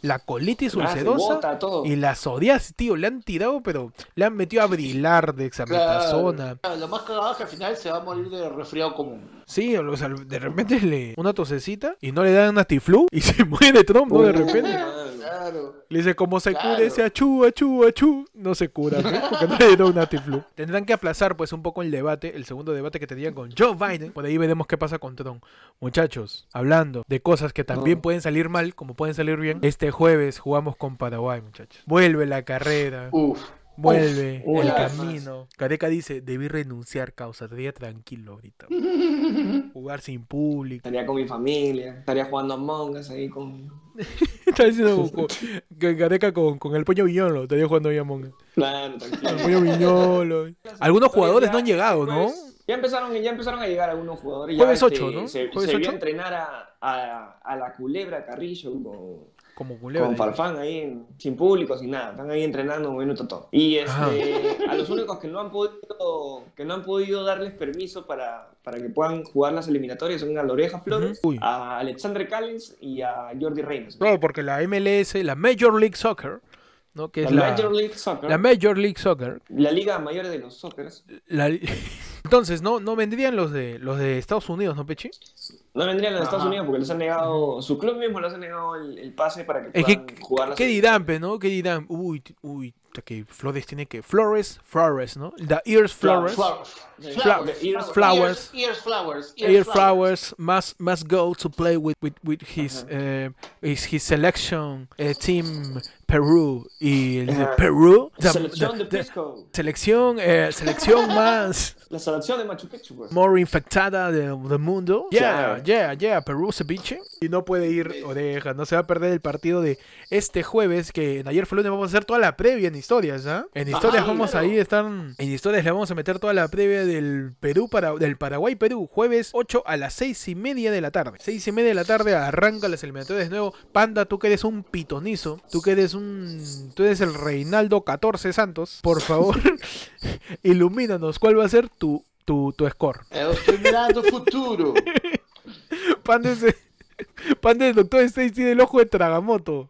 la colitis ulcerosa bota y la psoriasis, tío. Le han tirado, pero le han metido a brilar de exametazona. Claro, Lo más cagado es que al final se va a morir de resfriado común. Sí, o sea, de repente le una tosecita y no le dan una tiflu y [laughs] se muere Trump, ¿no? De repente. [laughs] Claro. Le dice, ¿cómo se cura Claro. ese achú, achú, achú? No se cura, ¿no? [laughs] Porque no le dieron una tiflu. Tendrán que aplazar, pues, un poco el debate, el segundo debate que tenían con Joe Biden. Por ahí veremos qué pasa con Trump. Muchachos, hablando de cosas que también No. pueden salir mal, como pueden salir bien, este jueves jugamos con Paraguay, muchachos. Vuelve la carrera. Uf. Vuelve Uf, el camino. Careca dice, debí renunciar, causa. Estaría tranquilo ahorita. [laughs] Jugar sin público. Estaría con mi familia, estaría jugando a Among Us ahí con... [laughs] Está diciendo con- que Careca con, con el pollo viñolo. Estaría jugando ahí Among Us. Claro, tranquilo. El pollo viñolo. Algunos jugadores no han llegado, ¿no? Pues, Ya empezaron, ya empezaron a llegar algunos jugadores. Jueves ya, este, 8, ¿no? Se, Jueves se vio 8. entrenar a, a, a la culebra Carrillo con, Como culebra. con Farfán ahí sin público, sin nada. Están ahí entrenando un minuto todo. Y este, a los únicos que no han podido, que no han podido darles permiso para, para que puedan jugar las eliminatorias son a Loreja Flores, a Alexandre Callens y a Jordi Reyes. Claro, porque la MLS, la Major League Soccer, ¿no? Que es la, Major League Soccer, la Major League Soccer. la liga mayor de los soccer, la- [laughs] Entonces, ¿no? No vendrían los de los de Estados Unidos, ¿no, Pechi? no vendrían los Estados Ajá. Unidos porque les han negado, su club mismo les ha negado el, el pase para que Es puedan que, jugar las ¿qué dirán, pe, no? ¿Qué dirán? Uy, uy, que Flores tiene que... Flores, Flores, ¿no? The Ears Flores. Flowers. Flowers. flowers. Ears, ears flowers. Ear Flowers must, must go to play with, with, with his, eh, his, his selection eh, team Perú. Y el de Ajá. Perú... selección de de- Pisco, selección, eh, selección [laughs] más... la selección de Machu Picchu, pues. more infectada de- del mundo. Yeah, Claro. yeah, yeah, Perú ceviche. Y no puede ir oreja, no se va a perder el partido de este jueves, que en ayer fue lunes vamos a hacer toda la previa en historias, ¿ah? En historias sí, vamos claro. ahí a estar, en historias le vamos a meter toda la previa del Perú para, del Paraguay Perú, jueves 8 a las 6 y media de la tarde. 6 y media de la tarde arranca las eliminatorias de nuevo. Panda, tú que eres un pitonizo, tú que eres un, tú eres el Reinaldo 14 Santos, por favor, [laughs] [laughs] ilumínanos, ¿cuál va a ser tu, tu, tu score? Eu estoy mirando futuro. [laughs] Pan de Pan del Doctor Stage tiene el ojo de Tragamoto.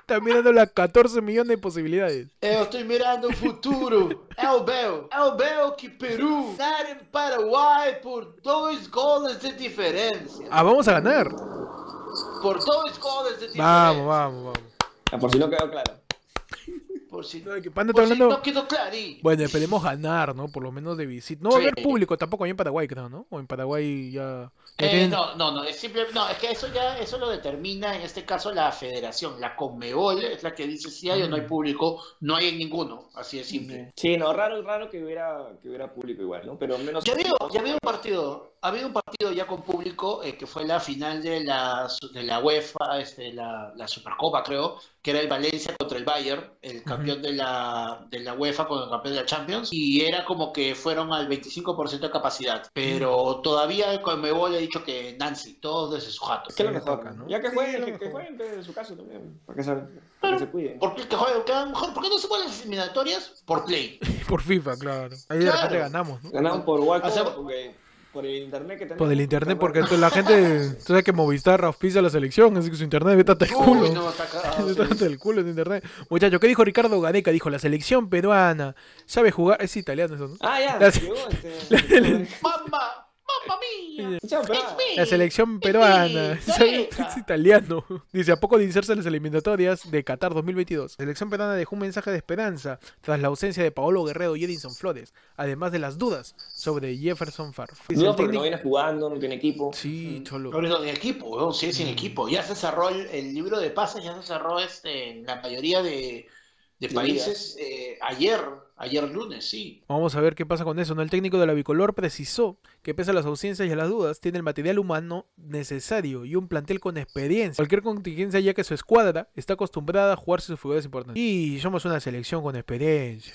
Está mirando las 14 millones de posibilidades. Eu estou mirando o futuro. É o Bel. É o Bel que Peru ganha em Paraguai por dois goles de diferença. Ah, vamos a ganar. Por dois goles de diferença. Vamos, vamos, vamos. Ah, por si no quedó claro. Por si, No, que Panda por está si hablando. no quedó clarín. Bueno, esperemos ganar, ¿no? Por lo menos de visita. No va a haber público tampoco ahí en Paraguay, creo, ¿no? O en Paraguay ya. ya Eh, tienen- no, no, no, es simple, no, es que eso ya, eso lo determina en este caso la federación, la Conmebol es la que dice si hay o no hay Mm. público, no hay en ninguno, así de simple. Sí, no, raro, raro que hubiera, que hubiera público igual, ¿no? Pero menos. Ya había, ya había un partido, había un partido ya con público eh, que fue la final de la, de la UEFA, este, la, la Supercopa creo, que era el Valencia contra el Bayern, el campeón de, la, de la UEFA con el campeón de la Champions, y era como que fueron al 25% de capacidad, pero todavía el Conmebol ha dicho que Nancy, todos desde su jato. Que lo Sí, mejor, toca, ¿no? Ya que Sí, jueguen, lo que, que jueguen en su caso también, para que se, para que se cuiden. ¿Por qué, que jueguen, que mejor? ¿Por qué no se ponen las eliminatorias? Por play. [laughs] Por FIFA, claro. Ahí de Claro. repente ganamos, ¿no? Ganamos por Walcott, porque por el internet que tenemos. Por el internet, porque entonces la gente. [laughs] Tú sabes que Movistar auspicia la selección, así que su internet vete [laughs] hasta el culo. Uy, no, está cagado. Sí. el culo en internet. Muchacho, ¿qué dijo Ricardo Gareca? Dijo, la selección peruana sabe jugar. Es italiano eso, ¿no? Ah, ya, La- [laughs] este. ¡Mamma! ¡Mamma mía! La selección peruana. [laughs] Es italiano. Dice, a poco de iniciarse las eliminatorias de Qatar 2022. La selección peruana dejó un mensaje de esperanza tras la ausencia de Paolo Guerrero y Edinson Flores, además de las dudas sobre Jefferson Farf. Dice, No, porque no viene jugando, no tiene equipo. Sí, cholo. Pero no, en equipo, weón, sí, sin equipo. Ya se cerró el, el libro de pases, ya se cerró este, en la mayoría de, de De países. eh, ayer, Ayer lunes, sí. Vamos a ver qué pasa con eso. ¿no? El técnico de la bicolor precisó que pese a las ausencias y a las dudas, tiene el material humano necesario y un plantel con experiencia. Cualquier contingencia ya que su escuadra está acostumbrada a jugarse sus figuras importantes. Y somos una selección con experiencia.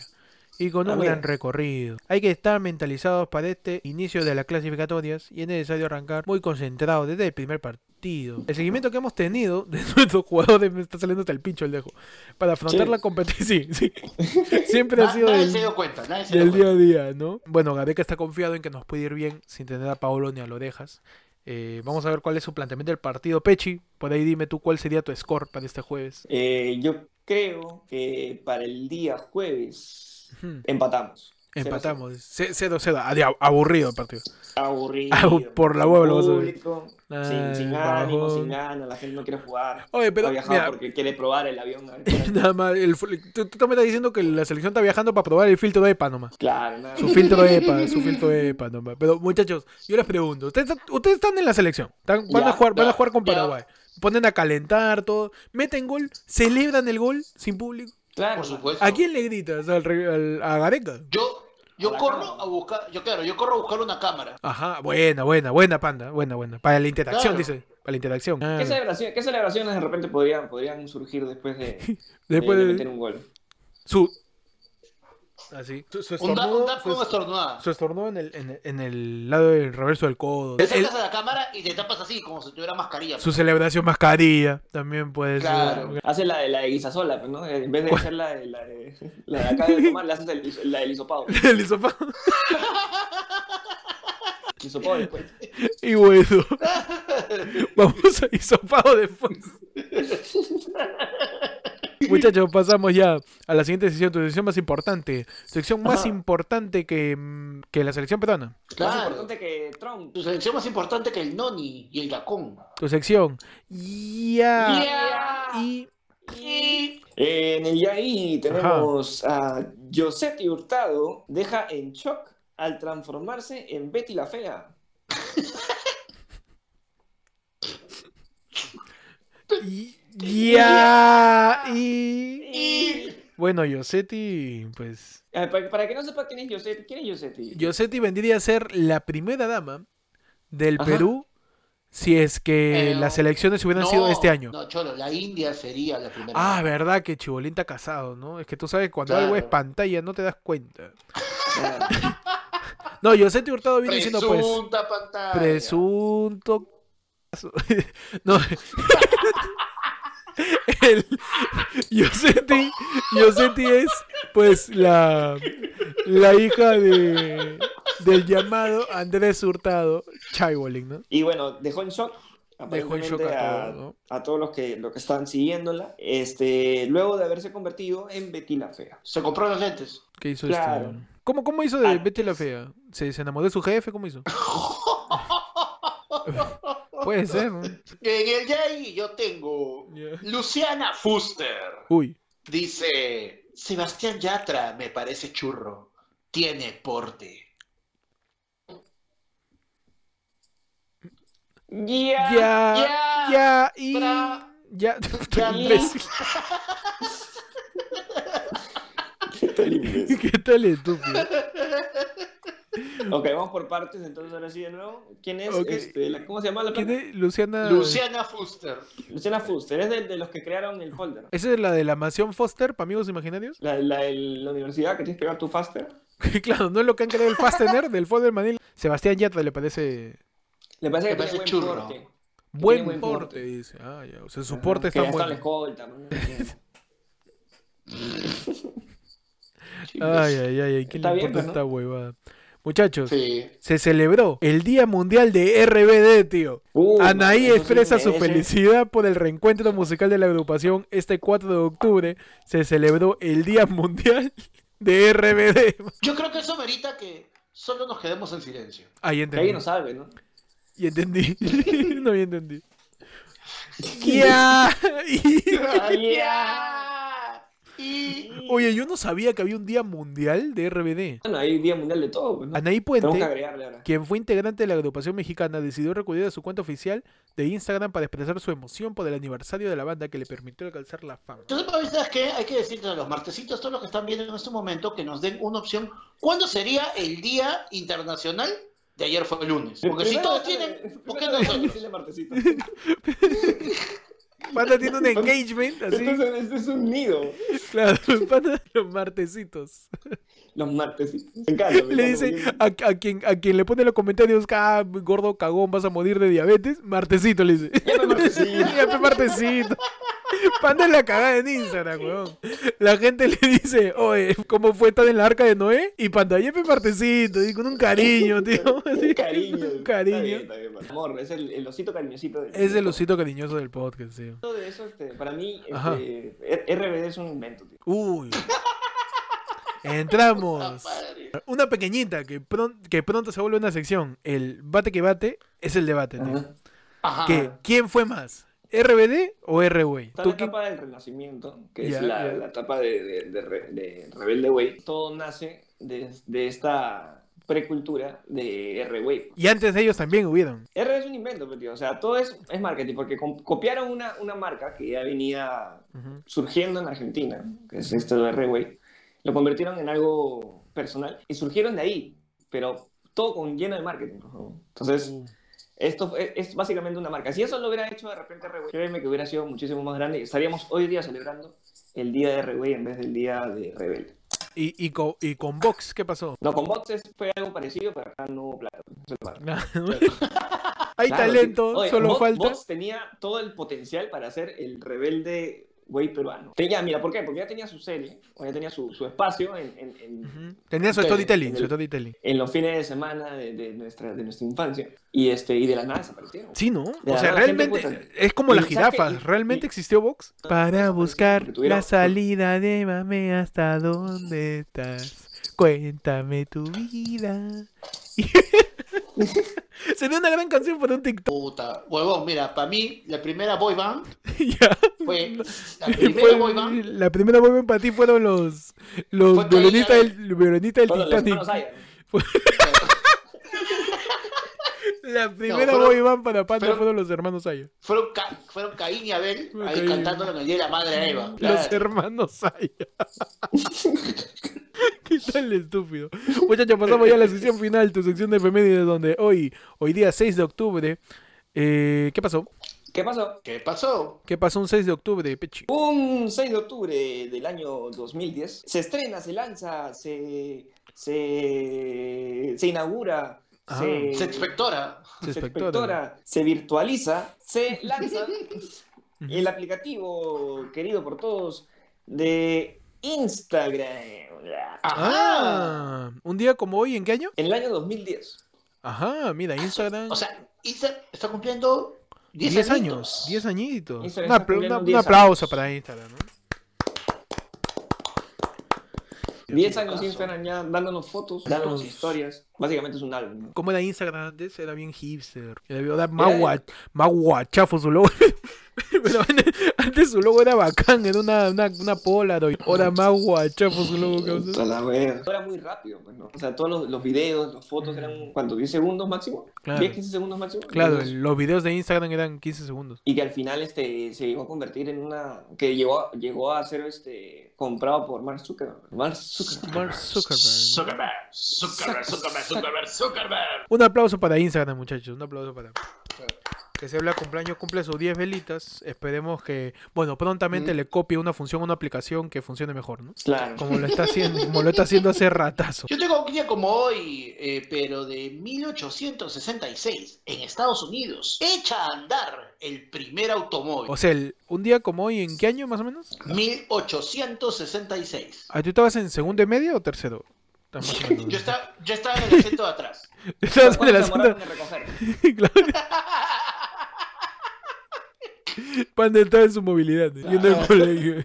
Y con un gran recorrido. Hay que estar mentalizados para este inicio de las clasificatorias y es necesario arrancar muy concentrado desde el primer partido. El seguimiento que hemos tenido de [laughs] nuestros jugadores me está saliendo hasta el pincho el dejo. Para afrontar Sí. la competencia. [laughs] Sí, sí. [laughs] Siempre ha sido nadie del- se dio cuenta, nadie se dio del cuenta. día a día, ¿no? Bueno, Gareca está confiado en que nos puede ir bien sin tener a Paolo ni a Lorejas. Eh, vamos a ver cuál es su planteamiento del partido. Pechi, por ahí dime tú cuál sería tu score para este jueves. Eh, yo creo que para el día jueves. Empatamos. Empatamos. 0-0. Ah, Aburrido el partido. Aburrido. [laughs] Ah, por la hueva lo vas a ver. Ay, sin, sin ánimo, sin ganas, la gente no quiere jugar. Oye, pero ha viajado mira, porque quiere probar el avión. [laughs] nada más, el tú, tú me estás diciendo que la selección está viajando para probar el filtro EPA nomás. Claro, nada. Su filtro EPA, su filtro EPA nomás. Pero muchachos, yo les pregunto, ustedes, están- ustedes están en la selección, están- van, a Ya, jugar, van a jugar con ya. Paraguay. Ponen a calentar todo, meten gol, celebran el gol sin público. Claro, Por supuesto. ¿A quién le gritas? ¿Al, al- a Gareca? Yo, yo A corro cámara. a buscar, yo claro, yo corro a buscar una cámara. Ajá, buena, buena, buena panda, buena, buena. Para la interacción, Claro. dice. Para la interacción. ¿Qué, Ah, celebración- qué celebraciones de repente podrían, podrían surgir después de, [laughs] Después de de meter un gol? su. Así. Su, su Un, da, un estornudo, su, estornudada. su estornudo en el, en, el- en el lado del reverso del codo. Te El- acercas a la cámara y te tapas así, como si tuviera mascarilla. su celebración mascarilla también puede Claro. ser. Hace la de, la de guisasola, pues, ¿no? En vez de hacer la de, la de, la de acá de [laughs] tomar, le haces el, la del hisopado. [laughs] El hisopado. [laughs] Hisopado después. Y bueno, vamos a hisopado después. Muchachos, pasamos ya a la siguiente sección, tu sección más importante. Sección más Ajá. importante que, mm, que la selección peruana. Más Claro. importante que Trump. Tu selección más importante que el Noni y el Gacón. Tu sección. Ya. Ya. Y. Y En el YAI tenemos a Josetti Hurtado, deja en shock al transformarse en Betty la Fea. [laughs] y- Ya. Y. y Bueno, Yosetti, pues. Eh, para, para que no sepa quién es Josetti, ¿quién es Josetti? Yosetti vendría a ser la primera dama del Ajá. Perú si es que Pero- las elecciones hubieran no, sido este año. No, Cholo, la India sería la primera. Ah, verdad que Chibolín está casado, ¿no? Es que tú sabes cuando algo es pantalla no te das cuenta. [laughs] No, Yosetti Hurtado viene diciendo pues Presunta pantalla. presunto [laughs] No. [laughs] El Yosetti, Yosetti es pues la la hija de del llamado Andrés Hurtado Chibolín, ¿no? Y bueno, dejó en shock. Dejó en shock a aparentemente, todos, ¿no? a todos los que, los que están siguiéndola, este, luego de haberse convertido en Betty la Fea. Se compró los lentes. ¿Qué hizo Claro. este? ¿Cómo, ¿Cómo hizo de Ah. Betty la Fea? ¿Se, ¿Se enamoró de su jefe? ¿Cómo hizo? [laughs] Puede ser, ¿no? [laughs] En el Yay yo tengo Ya. Luciana Fuster. Uy. Dice, Sebastián Yatra me parece churro. Tiene porte. Ya. Ya, ya, ya, y... Ya, [laughs] ya, imbécil. [laughs] ¿Qué tal, imbécil? ¿Qué tal estúpido? Ok, vamos por partes, entonces ahora sí de nuevo. ¿Quién es? Este, la- ¿Cómo se llama la ¿Quién es? Luciana... Luciana Fuster. Luciana Fuster, es de, de los que crearon el folder. ¿Esa es la de la mansión Foster, para amigos imaginarios? La, la, el- la universidad que tienes que pegar tu faster. [laughs] claro, no es lo que han creado el Fastener del Folder Manil. Sebastián Yatra le parece Le parece que parece tiene buen churro. porte. buen, porte, porte. dice. Ah, ya. O sea, su porte está ya está la bueno. escolta. ¿no? [laughs] Ay, ay, ay, ay. ¿Quién Está le importa pues, ¿no? esta huevada? Muchachos, Sí. se celebró el Día Mundial de RBD, tío. Uh, Anaí sí expresa su felicidad por el reencuentro musical de la agrupación. Este 4 de octubre se celebró el Día Mundial de RBD. Yo creo que eso merita que solo nos quedemos en silencio. Ahí Que entendí. alguien nos salve, ¿no? Y entendí. [laughs] no había entendí. [laughs] Ya. Y- [laughs] Ya. Y Oye, yo no sabía que había un día mundial de RBD. Bueno, hay Día Mundial de todo, pues, ¿no? Anaí que Puente, agregarle ahora. quien fue integrante de la agrupación mexicana, decidió recurrir a su cuenta oficial de Instagram para expresar su emoción por el aniversario de la banda que le permitió alcanzar la fama. Entonces, Pablo, ¿sabes qué? Hay que decirle a los martesitos, todos los que están viendo en este momento, que nos den una opción. ¿Cuándo sería el Día Internacional? De ayer fue el lunes. Porque si todos tienen. ¿Por qué decirle martesito. [laughs] Panda tiene un engagement así. Esto es, esto es un nido. Claro, Panda los martesitos. Los martesitos. Me encanta. me [laughs] Le encanta, dice a, a quien, a quien le pone los comentarios, ah, gordo cagón, vas a morir de diabetes, martesito le dice. [laughs] Ya, martesito. [laughs] Ya, martesito. Panda es la cagada en Instagram, weón. La gente le dice, oye, ¿cómo fue estar en la arca de Noé? Y Panda, ya, martesito, y con un cariño, tío. Un cariño. Un cariño. Está bien, está bien, man. Amor, es el, el osito cariñosito. del- Es el osito cariñoso del podcast, tío. Todo eso, este, para mí, este, RBD es un invento, tío. Uy. Entramos. Una pequeñita que, pron- que pronto se vuelve una sección. El bate que bate es el debate, tío. Ajá. Que ¿Quién fue más? ¿RBD o R-Way? Está ¿Tú la etapa del renacimiento, que es la, la etapa de, de, de, re- de Rebelde Way. Todo nace de, de esta precultura de R-Way. Y antes de ellos también hubieron. R es un invento, pues, tío. o sea, todo es, es marketing, porque copiaron una, una marca que ya venía Ujú. surgiendo en Argentina, que es esto de R-Way, lo convirtieron en algo personal y surgieron de ahí, pero todo con lleno de marketing, favor. Entonces, esto es, es básicamente una marca. Si eso lo hubiera hecho de repente R-Way, créeme que hubiera sido muchísimo más grande y estaríamos hoy día celebrando el día de R-Way en vez del día de Rebelde. Y, y, co- y con Vox, ¿qué pasó? No, con Boxes fue algo parecido, pero acá no hubo plata. no pagaron. [laughs] Hay Claro, talento, sí. Oye, solo Box- falta. Box tenía todo el potencial para ser el rebelde güey peruano. Tenía, mira, ¿por qué? Porque ya tenía su serie, o ya tenía su, su espacio en, en- en- Ujú. Tenía su storytelling, su el- storytelling. en los fines de semana de, de nuestra, de nuestra infancia. Y, este, y de la nada desaparecieron. Sí, ¿no? De O sea, gente, realmente es como las jirafas. ¿Realmente y- existió Vox? Para buscar la salida de mame hasta dónde estás. Cuéntame tu vida. [laughs] [laughs] Sería una gran canción para un TikTok. Puta, huevón, mira, para mí, la primera boy band [laughs] fue. [laughs] La Fue- primera boy band la primera boy band para ti fueron los los Fue violinistas del, violinistas del Titanic. La primera fueron- boy band para Panda fueron- fueron los hermanos Aya. fueron, Ca- fueron Caín y Abel Fueron ahí Caín. cantando en el día de la madre a Eva. Los hermanos Aya. [laughs] ¿Qué tal estúpido? Muchachos, pasamos ya a la sección final, tu sección de efemérides, donde hoy, hoy día 6 de octubre, eh, ¿qué pasó? ¿Qué pasó? ¿Qué pasó? ¿Qué pasó un 6 de octubre, Pechi? Un 6 de octubre del año 2010 se estrena, se lanza, se, se, se inaugura, Ah. se, Se inspectora. Se se espectora. espectora, se virtualiza, se [laughs] lanza el aplicativo querido por todos de Instagram. Ajá. Ah, un día como hoy, ¿en qué año? En el año 2010. Ajá, mira, Instagram. O sea, Insta está cumpliendo 10, 10 añitos. años, 10 añitos. Instagram Un está apla- cumpliendo una- un 10 aplauso años. para Instagram, ¿no? 10 años. Instagram ya dándonos fotos, dándonos historias. Básicamente es un álbum. ¿no? ¿Cómo era Instagram antes? Era bien hipster. Era, más, gua- más guachafo su logo. [laughs] Pero antes, su logo era bacán, era una, una, una Polaroid. Ahora más guachafo su logo. Era muy rápido, pues, ¿no? O sea, todos los, los videos, las fotos eran, ¿cuánto? ¿10 segundos máximo? Claro. 10, 15 segundos máximo. Claro, Entonces, los videos de Instagram eran 15 segundos. Y que al final este, se llegó a convertir en una... Que llegó, a- llegó a ser este, comprado por Mark Zuckerberg. Mark Zuckerberg. Mark Zuckerberg. Zuckerberg, Zuckerberg, Zuckerberg, Zuckerberg, Zuckerberg. Un aplauso para Instagram, muchachos. Un aplauso para. Que se habla cumpleaños, cumple sus 10 velitas. Esperemos que, bueno, prontamente Mm. le copie una función, una aplicación que funcione mejor, ¿no? Claro. Como lo está haciendo, como lo está haciendo hace ratazo. Yo tengo un día como hoy, eh, pero de 1866, en Estados Unidos, echa a andar el primer automóvil. O sea, el- un día como hoy, ¿en qué año más o menos? 1866. Ah, ¿Tú estabas en segundo y medio o tercero? Yo estaba, yo estaba en el asiento de atrás. [laughs] Estabas en ¿Cuánto el asiento-? [laughs] Claro. Panda estaba en su movilidad, ¿eh? yendo al colegio.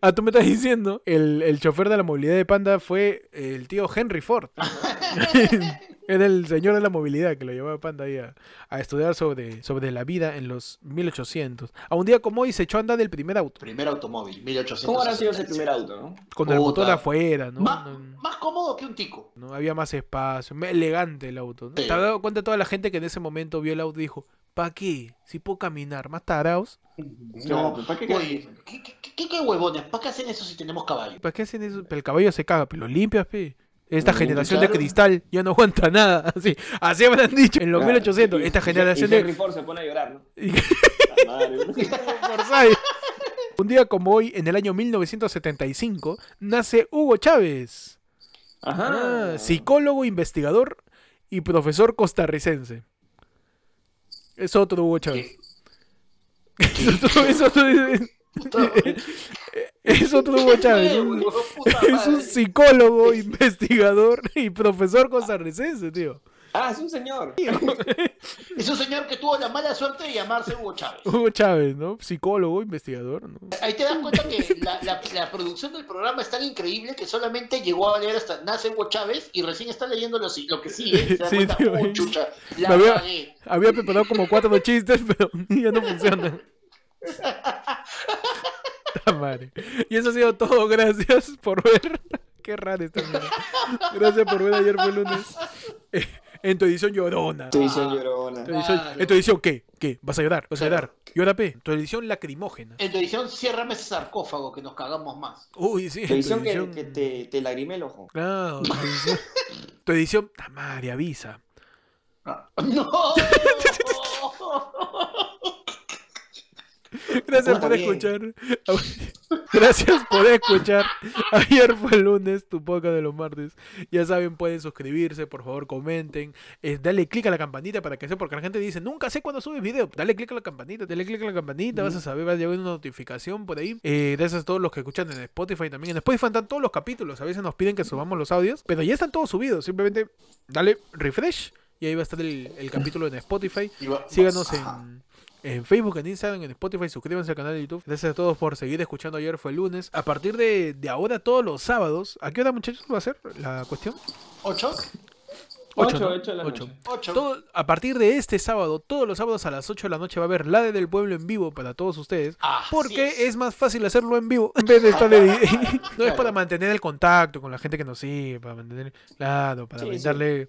Ah, tú me estás diciendo, el, el chofer de la movilidad de Panda fue el tío Henry Ford. [laughs] Era el señor de la movilidad que lo llevaba Panda ahí a, a estudiar sobre, sobre la vida en los 1800. A un día como hoy se echó a andar el primer auto, Primer automóvil, 1800. ¿Cómo habrá sido ese primer auto, no? con el Puta. motor afuera, ¿no? Más, No- más cómodo que un tico. no había más espacio, más elegante el auto. ¿no? Sí. ¿Te has dado cuenta toda la gente que en ese momento vio el auto y dijo, ¿para qué? Si puedo caminar, más taraos. Claro, pues, ¿para qué Oye? ¿qué, qué, qué- qué huevones? ¿Para qué hacen eso si tenemos caballo? ¿Para qué hacen eso? Pero el caballo se caga, pero lo limpias, pe. Esta generación de cristal ya no aguanta nada. [laughs] Así, así habrán dicho en los Claro. 1800. Y- Esta y- generación y Henry de Ford. Un día como hoy, en el año 1975, nace Hugo Chávez. Ajá. Ah, psicólogo, investigador y profesor costarricense. Es otro Hugo Chávez. [laughs] Es otro, es otro- [laughs] es otro Hugo Chávez. Eh, un- Es un psicólogo, investigador y profesor costarricense, tío. Ah, es un señor. [laughs] Es un señor que tuvo la mala suerte de llamarse Hugo Chávez. Hugo Chávez, ¿no? Psicólogo, investigador, ¿no? Ahí te das cuenta que la, la- la producción del programa es tan increíble que solamente llegó a leer hasta nace Hugo Chávez y recién está leyendo lo, que sigue. [laughs] Se Sí, tío. "Oh, chucha, la había- cagué". Había preparado como cuatro chistes, [laughs] pero ya no funcionan. Madre. Y eso ha sido todo. [laughs] Gracias por ver. [laughs] Qué raro esta mierda. Gracias por ver ayer fue lunes. Eh, En tu edición llorona. Tu edición llorona. Tu edición- Claro. En tu edición, ¿qué? ¿Qué? ¿Vas a llorar? ¿Vas a llorar? Llora, P. Tu edición lacrimógena. En tu edición, ciérrame ese sarcófago que nos cagamos más. Uy, sí. Tu edición que, edición- que te, te lagrime el ojo. Claro, tu edición. [laughs] Tu edición. Avisa. ¡No! Gracias por bien. escuchar. [laughs] Gracias por escuchar. Ayer fue el lunes, tu podcast de los martes. Ya saben, pueden suscribirse, por favor, comenten. Eh, dale click a la campanita para que sepa, porque la gente dice, nunca sé cuándo subes video. Dale click a la campanita, dale click a la campanita, vas a saber, va a llegar una notificación por ahí. Eh, gracias a todos los que escuchan en Spotify también. En Spotify están todos los capítulos. A veces nos piden que subamos los audios, pero ya están todos subidos. Simplemente dale refresh y ahí va a estar el, el capítulo en Spotify. Síganos en, en Facebook, en Instagram, en Spotify, suscríbanse al canal de YouTube. Gracias a todos por seguir escuchando. Ayer fue el lunes. A partir de, de ahora, todos los sábados, ¿a qué hora, muchachos, va a ser la cuestión? ¿Ocho? Ocho, Ocho, ¿no? ocho de la Ocho. noche. Ocho. Todo- a partir de este sábado, todos los sábados a las 8 de la noche va a haber la de del pueblo en vivo para todos ustedes. Porque es. es más fácil hacerlo en vivo en vez de estar de- [laughs] No es para mantener el contacto con la gente que nos sigue, para mantener. Claro, para Sí, sí. brindarle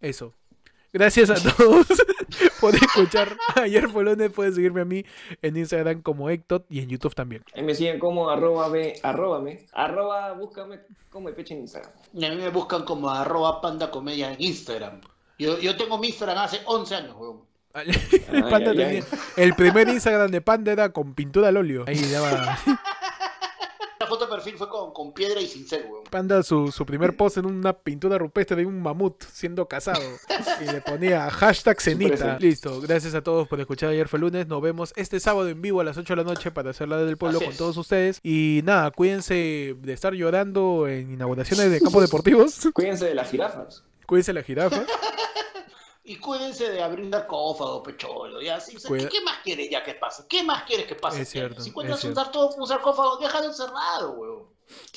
eso. Gracias a todos [laughs] por escuchar. [laughs] Ayer fue lunes. Pueden seguirme a mí en Instagram como Ectot y en YouTube también. Ahí me siguen como arroba me, arróbame, arroba búscame como el pecho en Instagram. Y a mí me buscan como arroba panda comedia en Instagram. Yo, yo tengo mi Instagram hace 11 años, weón. El, [laughs] Ay, Panda ay, tenía- ay. el primer Instagram de Panda era con pintura al óleo. Ahí daba Foto de perfil fue con, con piedra y cincel, weón. Panda su, su primer [laughs] post en una pintura rupestre de un mamut siendo casado. Y le ponía hashtag cenita. Listo. Gracias a todos por escuchar ayer fue lunes. Nos vemos este sábado en vivo a las 8 de la noche para hacer la del pueblo Así con es. todos ustedes. Y nada, cuídense de estar llorando en inauguraciones de campos [laughs] deportivos. Cuídense de las jirafas. Cuídense la jirafa. [laughs] Y cuídense de abrir un sarcófago, pecholo. Ya, sí, o sea, Cuida- ¿qué, qué más quieres ya que pase? ¿Qué más quieres que pase? Es cierto, Si encuentras es un, un sarcófago, déjalo encerrado, weón.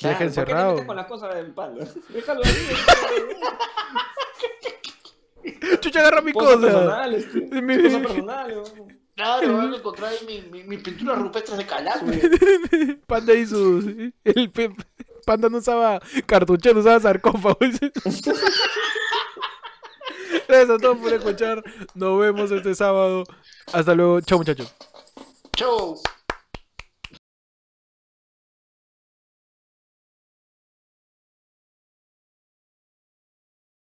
Deja ¿por qué te encerrado. con las cosas del panda? [laughs] Déjalo ahí. [laughs] Chucha, agarra mi cosa. personales. Mi- Cosas personales. weón. Claro, van a encontrar ahí mi, mi, mis pinturas rupestres de calazo. [laughs] Panda y sus. El pe- Panda no usaba cartuchero, usaba sarcófago. Gracias a todos por escuchar. Nos vemos este sábado. Hasta luego. Chao, muchachos. Chau.